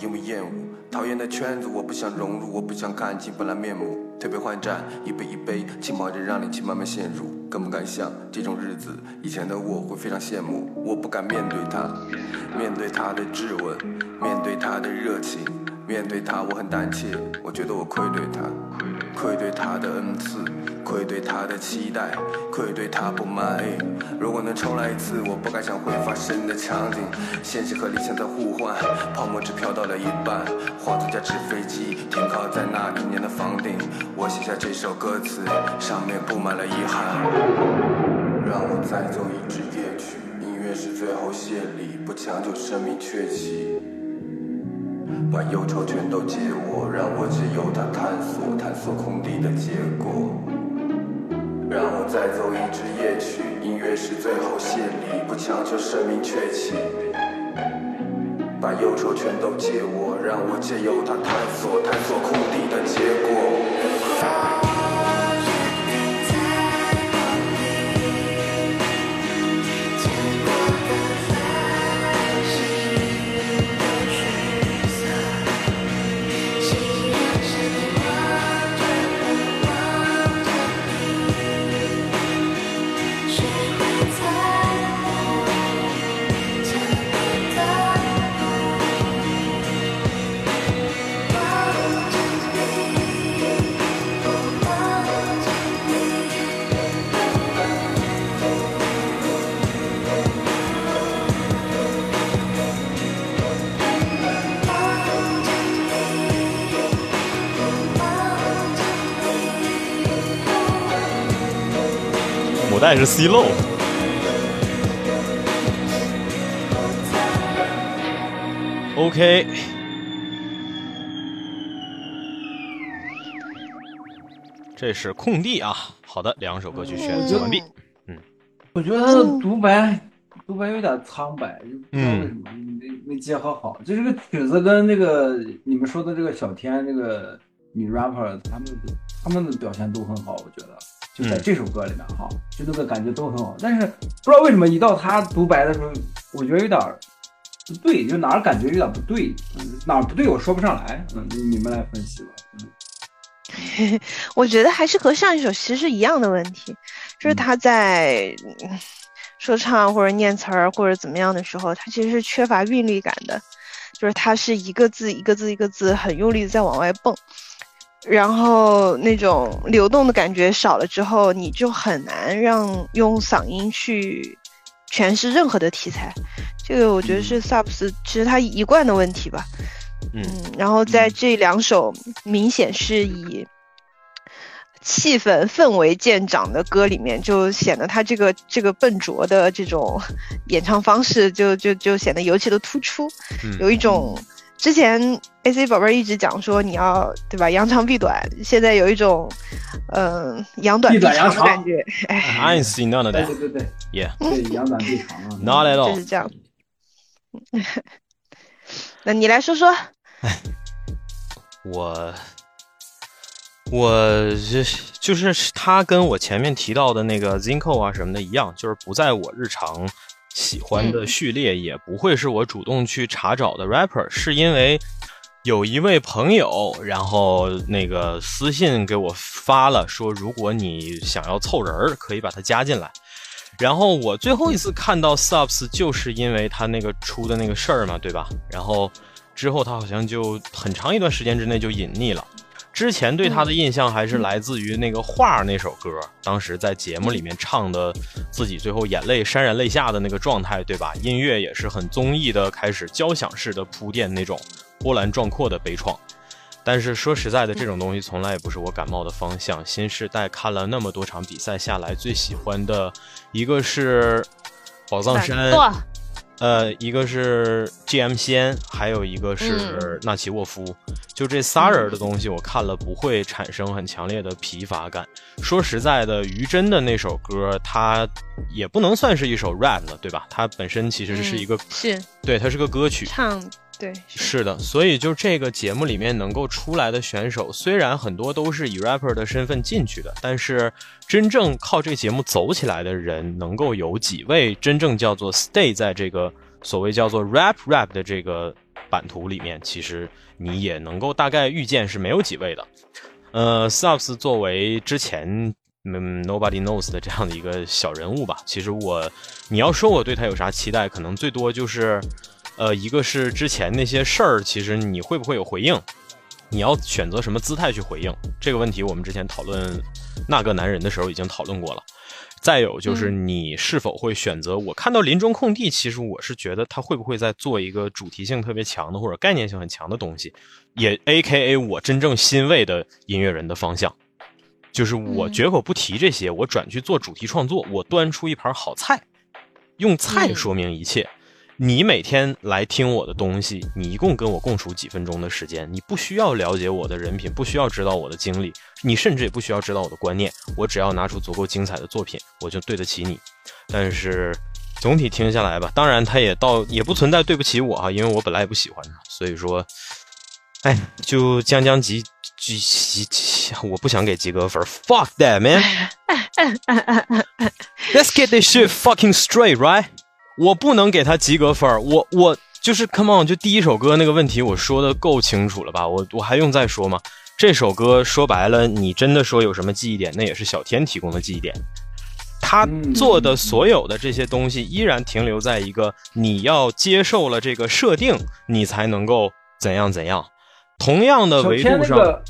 因为厌恶。讨厌的圈子，我不想融入，我不想看清本来面目。推杯换盏，一杯一杯，轻抱着让灵气慢慢陷入。更不敢想这种日子，以前的我会非常羡慕。我不敢面对他，面对他的质问，面对他的热情，面对他我很胆怯，我觉得我愧对他，愧对他的恩赐，愧对他的期待，愧对他不满意。如果能重来一次，我不敢想会发生的场景。现实和理想在互换，泡沫只飘到了一半，化作架纸飞机停靠在那一年的房顶。我写下这首歌词，上面布满了遗憾。让我再奏一支夜曲，音乐是最后谢礼，不强求生命鹊起。把忧愁全都借我，让我借由它探索，探索空地的结果。让我再奏一支夜曲，音乐是最后谢礼，不强求生命鹊起。把忧愁全都借我，让我借由它探索，探索空地的结果。带是 C 漏。OK，这是空地啊。好的，两首歌曲选择完毕。嗯我觉得他的独白，独白有点苍白，不知道为什么没没结合好。就这个曲子跟那个你们说的这个小天这个女 rapper，他们的他们的表现都很好，我觉得就在这首歌里面哈，就那个感觉都很好。但是不知道为什么一到他独白的时候，我觉得有点不对，就哪儿感觉有点不对，嗯哪儿不对我说不上来，嗯，你们来分析吧。嗯。我觉得还是和上一首其实是一样的问题，就是他在嗯说唱或者念词儿或者怎么样的时候，他其实是缺乏韵律感的，就是他是一个字一个字一个字很用力的在往外蹦，然后那种流动的感觉少了之后，你就很难让用嗓音去诠释任何的题材，这个我觉得是萨普斯其实他一贯的问题吧。嗯。嗯，然后在这两首明显是以气氛氛围见长的歌里面，就显得他这个这个笨拙的这种 演唱方式就就就显得尤其的突出，嗯。有一种之前 A C 宝贝儿一直讲说你要对吧扬长避短，现在有一种嗯、扬短避避长短扬长的感觉，哎，I ain't seen none of 对 that. 对对对 Yeah, 对，扬短避长啊。not at all. 就是这样。那你来说说，我我这就是他跟我前面提到的那个 Zinco 啊什么的一样，就是不在我日常喜欢的序列，也不会是我主动去查找的 rapper，是因为有一位朋友，然后那个私信给我发了，说如果你想要凑人儿，可以把他加进来。然后我最后一次看到 Subs 就是因为他那个出的那个事儿嘛，对吧？然后之后他好像就很长一段时间之内就隐匿了。之前对他的印象还是来自于那个画那首歌，当时在节目里面唱的自己最后眼泪潸然泪下的那个状态，对吧？音乐也是很综艺的，开始交响式的铺垫那种波澜壮阔的悲怆。但是说实在的，这种东西从来也不是我感冒的方向。新时代看了那么多场比赛下来，最喜欢的一个是宝藏山，呃，一个是 GM 仙，还有一个是纳奇沃夫。就这仨人的东西，我看了不会产生很强烈的疲乏感。说实在的，于真的那首歌，它也不能算是一首 rap 了，对吧？它本身其实是一个，是对，它是个歌曲。唱对是的，所以就这个节目里面能够出来的选手，虽然很多都是以 rapper 的身份进去的，但是真正靠这个节目走起来的人，能够有几位真正叫做 stay 在这个所谓叫做 rap rap 的这个版图里面，其实你也能够大概预见是没有几位的。呃 s u b s 作为之前嗯 Nobody Knows 的这样的一个小人物吧，其实我你要说我对他有啥期待，可能最多就是，呃，一个是之前那些事儿，其实你会不会有回应？你要选择什么姿态去回应这个问题？我们之前讨论那个男人的时候已经讨论过了。再有就是你是否会选择？我看到林中空地，其实我是觉得他会不会在做一个主题性特别强的或者概念性很强的东西，也 A K A 我真正欣慰的音乐人的方向，就是我绝口不提这些，我转去做主题创作，我端出一盘好菜，用菜说明一切。你每天来听我的东西，你一共跟我共处几分钟的时间，你不需要了解我的人品，不需要知道我的经历，你甚至也不需要知道我的观念，我只要拿出足够精彩的作品，我就对得起你。但是总体听下来吧，当然他也到也不存在对不起我哈，因为我本来也不喜欢他，所以说，哎，就将将及及及，我不想给及格分，fuck that man。Let's get this shit fucking straight, right? 我不能给他及格分，我我就是 come on，就第一首歌那个问题我说的够清楚了吧？我我还用再说吗？这首歌说白了，你真的说有什么记忆点，那也是小天提供的记忆点。他做的所有的这些东西，依然停留在一个你要接受了这个设定，你才能够怎样怎样。同样的维度上，那个，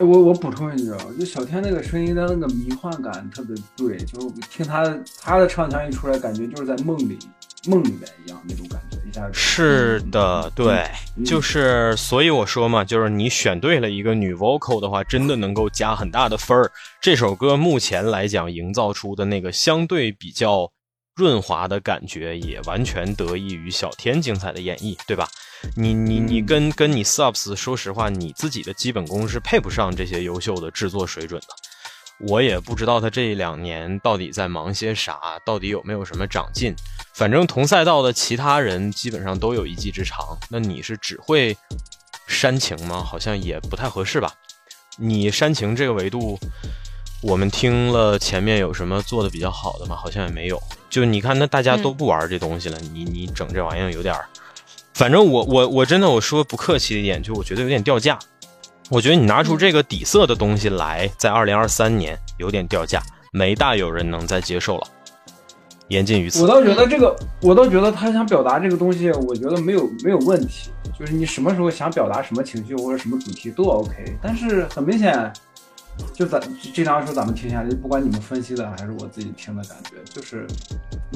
我我补充一句啊，就小天那个声音的那个迷幻感特别对，就是听他他的唱腔一出来，感觉就是在梦里梦里面一样那种感觉，一下子是的，对，嗯就是所以我说嘛，就是你选对了一个女 vocal 的话，真的能够加很大的分儿。这首歌目前来讲营造出的那个相对比较润滑的感觉，也完全得益于小天精彩的演绎，对吧？你你你跟跟你 subs，说实话，你自己的基本功是配不上这些优秀的制作水准的。我也不知道他这两年到底在忙些啥，到底有没有什么长进。反正同赛道的其他人基本上都有一技之长，那你是只会煽情吗？好像也不太合适吧。你煽情这个维度，我们听了前面有什么做的比较好的吗？好像也没有。就你看，那大家都不玩这东西了，你你整这玩意儿有点儿，反正我我我真的我说不客气一点，就我觉得有点掉价。我觉得你拿出这个底色的东西来，在二零二三年有点掉价，没大有人能再接受了。言尽于此我。倒觉得这个，我倒觉得他想表达这个东西，我觉得没有没有问题，就是你什么时候想表达什么情绪或者什么主题都 OK。但是很明显，就咱这两首咱们听下来，不管你们分析的还是我自己听的感觉，就是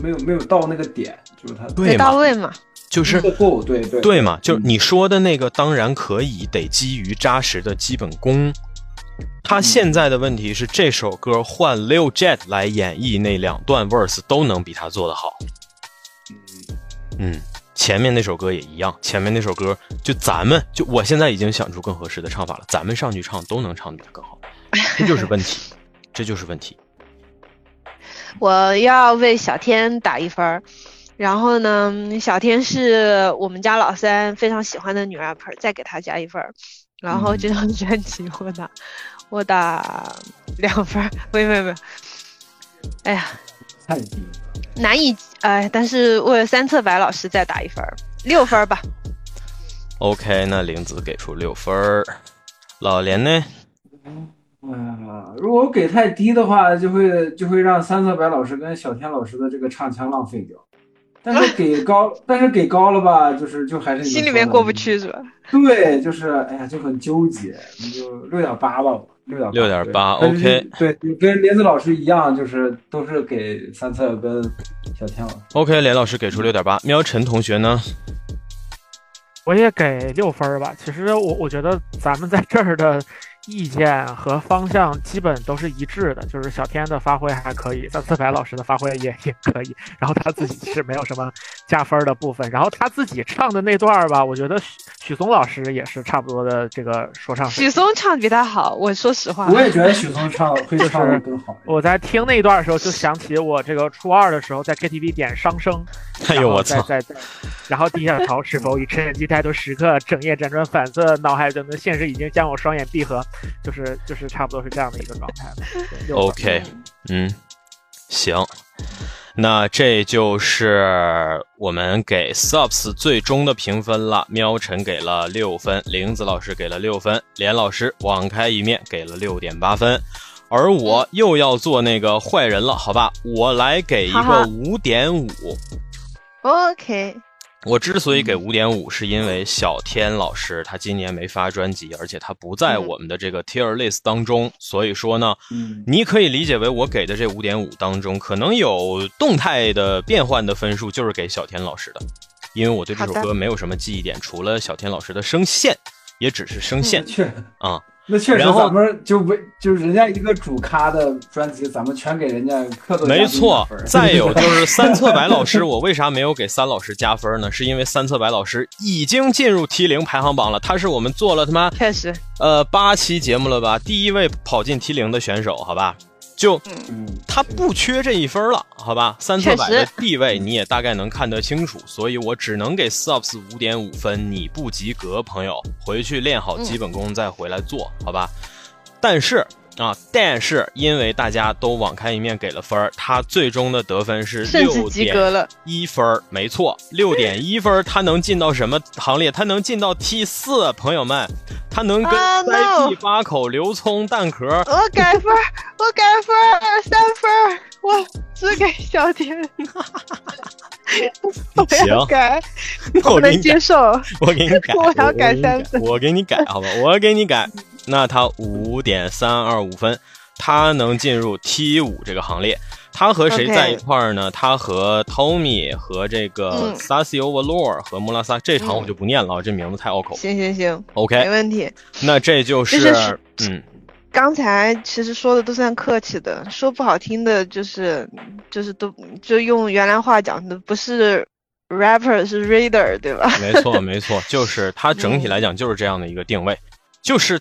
没有没有到那个点，就是他对没到位嘛。就是对对对嘛，就是你说的那个，当然可以，得基于扎实的基本功。他现在的问题是，这首歌换 Lil Jet 来演绎那两段 verse 都能比他做得好。嗯，前面那首歌也一样，前面那首歌就咱们就我现在已经想出更合适的唱法了，咱们上去唱都能唱得比他更好，这就是问题，这就是问题。我要为小天打一分儿。然后呢，小天是我们家老三非常喜欢的女 rapper，再给她加一分儿。然后这张专辑我打我打两分儿，没没没，哎呀，太低了。难以哎，但是为了三册白老师再打一分儿，六分儿吧。OK，那玲子给出六分儿，老连呢？哎呀，如果给太低的话，就会就会让三色白老师跟小天老师的这个唱腔浪费掉。但是给高，但是给高了吧，就是就还是心里面过不。去是吧？对，就是哎呀，就很纠结，你就六点八吧，六点六点八 OK 对，你跟莲子老师一样，就是都是给三色跟小天老师。OK，连老师给出六点八，喵晨同学呢？我也给六分儿吧。其实我我觉得咱们在这儿的意见和方向基本都是一致的，就是小天的发挥还可以，但自白老师的发挥也也可以，然后他自己是没有什么加分儿的部分，然后他自己唱的那段儿吧，我觉得许许嵩老师也是差不多的这个说唱许嵩唱得比他好，我说实话。我也觉得许嵩唱 会就是唱的更好。我在听那一段的时候，就想起我这个初二的时候在 KTV 点伤声，哎呦我操！在在在，然后低下头是否以趁机态度时刻整夜辗转反侧，脑海中的现实已经将我双眼闭合，就是就是差不多是这样的一个状态 OK，嗯，行。那这就是我们给 Subs 最终的评分了。喵晨给了六分，玲子老师给了六分，连老师网开一面给了六点八分，而我又要做那个坏人了，好吧？我来给一个五点五。OK，我之所以给五点五，是因为小天老师他今年没发专辑，而且他不在嗯。我们的这个 tier list 当中，所以说呢，嗯，你可以理解为我给的这五点五当中，可能有动态的变换的分数，就是给小天老师的，因为我对这首歌没有什么记忆点，除了小天老师的声线，也只是声线确啊、那确实然后咱们就为就是人家一个主咖的专辑，咱们全给人家客座没错，再有就是三侧白老师，我为啥没有给三老师加分呢？是因为三侧白老师已经进入 T 零排行榜了，他是我们做了他妈确实，呃八期节目了吧，第一位跑进 T 零的选手，好吧？就嗯，他不缺这一分了，好吧？三四百的地位你也大概能看得清楚，所以我只能给 Subs 五点五分，你不及格，朋友，回去练好基本功再回来做，好吧？但是啊，但是因为大家都网开一面给了分儿，他最终的得分是六点。一分儿，没错，六点一分儿，他能进到什么行列？他能进到 T 四，朋友们，他能跟啊塞 no 屁八口、刘聪、蛋壳我改分儿，我改分儿，三分儿，我只给小天。我要行改，我能接受。我给你改，我要改三分我给你改，好吧，我给你改。那他五点三二五分，他能进入 T 五这个行列。他和谁在一块儿呢？他和 Tommy 和这个嗯 Sassy Overlord 和穆拉萨，这场我就不念了，这名字太拗口。行行行，OK，没问题。那这就是嗯，刚才其实说的都算客气的，说不好听的，就是就是都就用原来话讲的，不是 rapper 是 reader，对吧？没错，没错，就是它整体来讲就是这样的一个定位，就是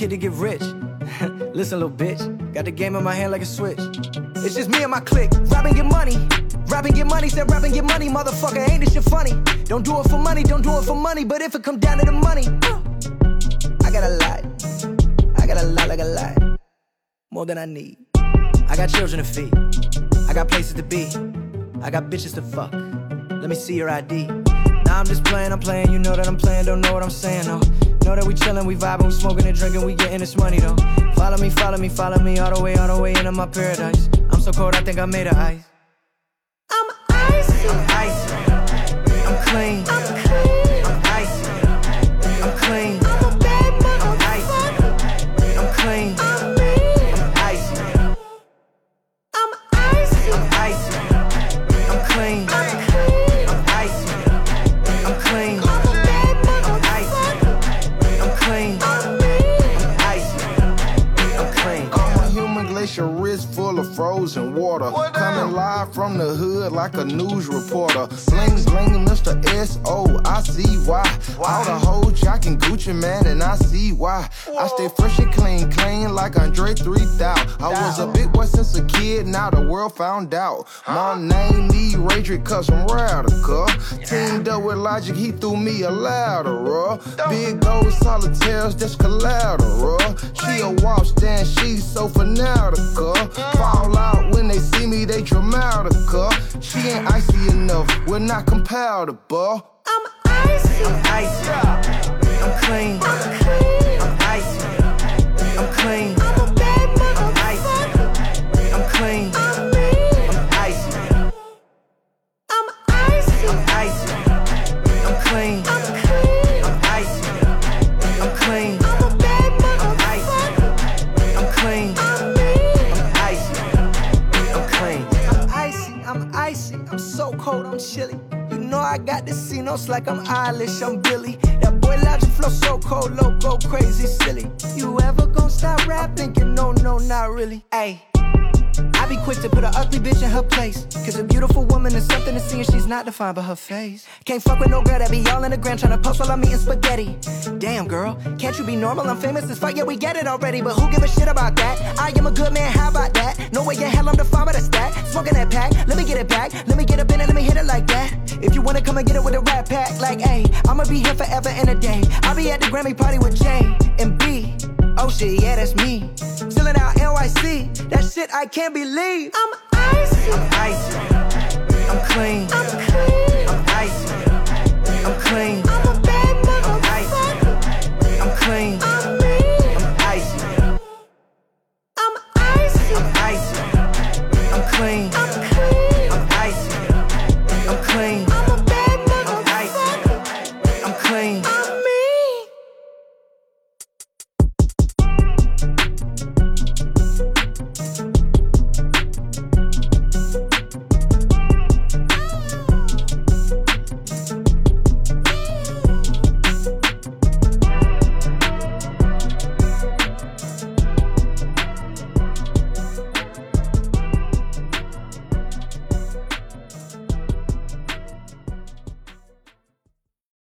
Kid to get rich. Listen, little bitch, got the game in my hand like a switch. It's just me and my clique, rapping get money. Rapping get money, said rapping get money, motherfucker, ain't this shit funny? Don't do it for money, don't do it for money, but if it come down to the money, I got a lot. I got a lot, like a lot. More than I need. I got children to feed. I got places to be. I got bitches to fuck. Let me see your ID. Nah, I'm just playing, I'm playing. You know that I'm playing, don't know what I'm saying, though. Know that we chillin', we vibing, we smoking and drinking, we getting this money, though. Follow me, follow me, follow me all the way, all the way into my paradise. I'm so cold, I think I made of ice. I'm icy. I'm icy. I'm clean. I'm icy. I'm clean. Frozen water. Coming live from the hood like a news reporter. Bling bling, Mr. S.O. I see why. All the hoes jocking Gucci man, and I see why. I stay fresh and clean, clean like Andre 3000. I was a big boy since a kid, now the world found out. My name need Radric cause I'm radical. Teamed up with Logic, he threw me a lateral. Big gold solitaires, that's collateral. She a walk stand, she's so fanatical. Fall out when they see me, they dramatical. She ain't icy enough, we're not compatible. I'm icy. I'm icy. I'm clean. I'm icy. I'm clean. I'm icy. I'm clean. I'm icy. I'm icy. I'm icy. I'm clean. I'm chilly. You know I got the Cinos like I'm Irish, I'm Billy. That boy logic flow so cold, loco, crazy, silly. You ever gonna stop rapping? No, no, not really. Ayy. I be quick to put an ugly bitch in her place. Cause a beautiful woman is something to see and she's not defined by her face. Can't fuck with no girl that be all in the gram trying to post while I'm eating spaghetti. Damn, girl, can't you be normal? I'm famous as fuck, yeah, we get it already. But who give a shit about that? I am a good man, how about that? No way in hell I'm defined by the stat. Smoking that pack, let me get it back. Let me get up in it, let me hit it like that. If you wanna come and get it with a rap pack, like, hey, I'ma be here forever and a day. I'll be at the Grammy party with J and B. Oh shit, yeah, that's me. Chillin' out I see. That shit I can't believe. I'm icy. I'm icy. I'm clean. I'm clean. I'm icy. I'm clean. I'm a bad motherfucker. I'm clean. I'm mean. I'm icy. I'm icy. I'm icy. I'm clean. I'm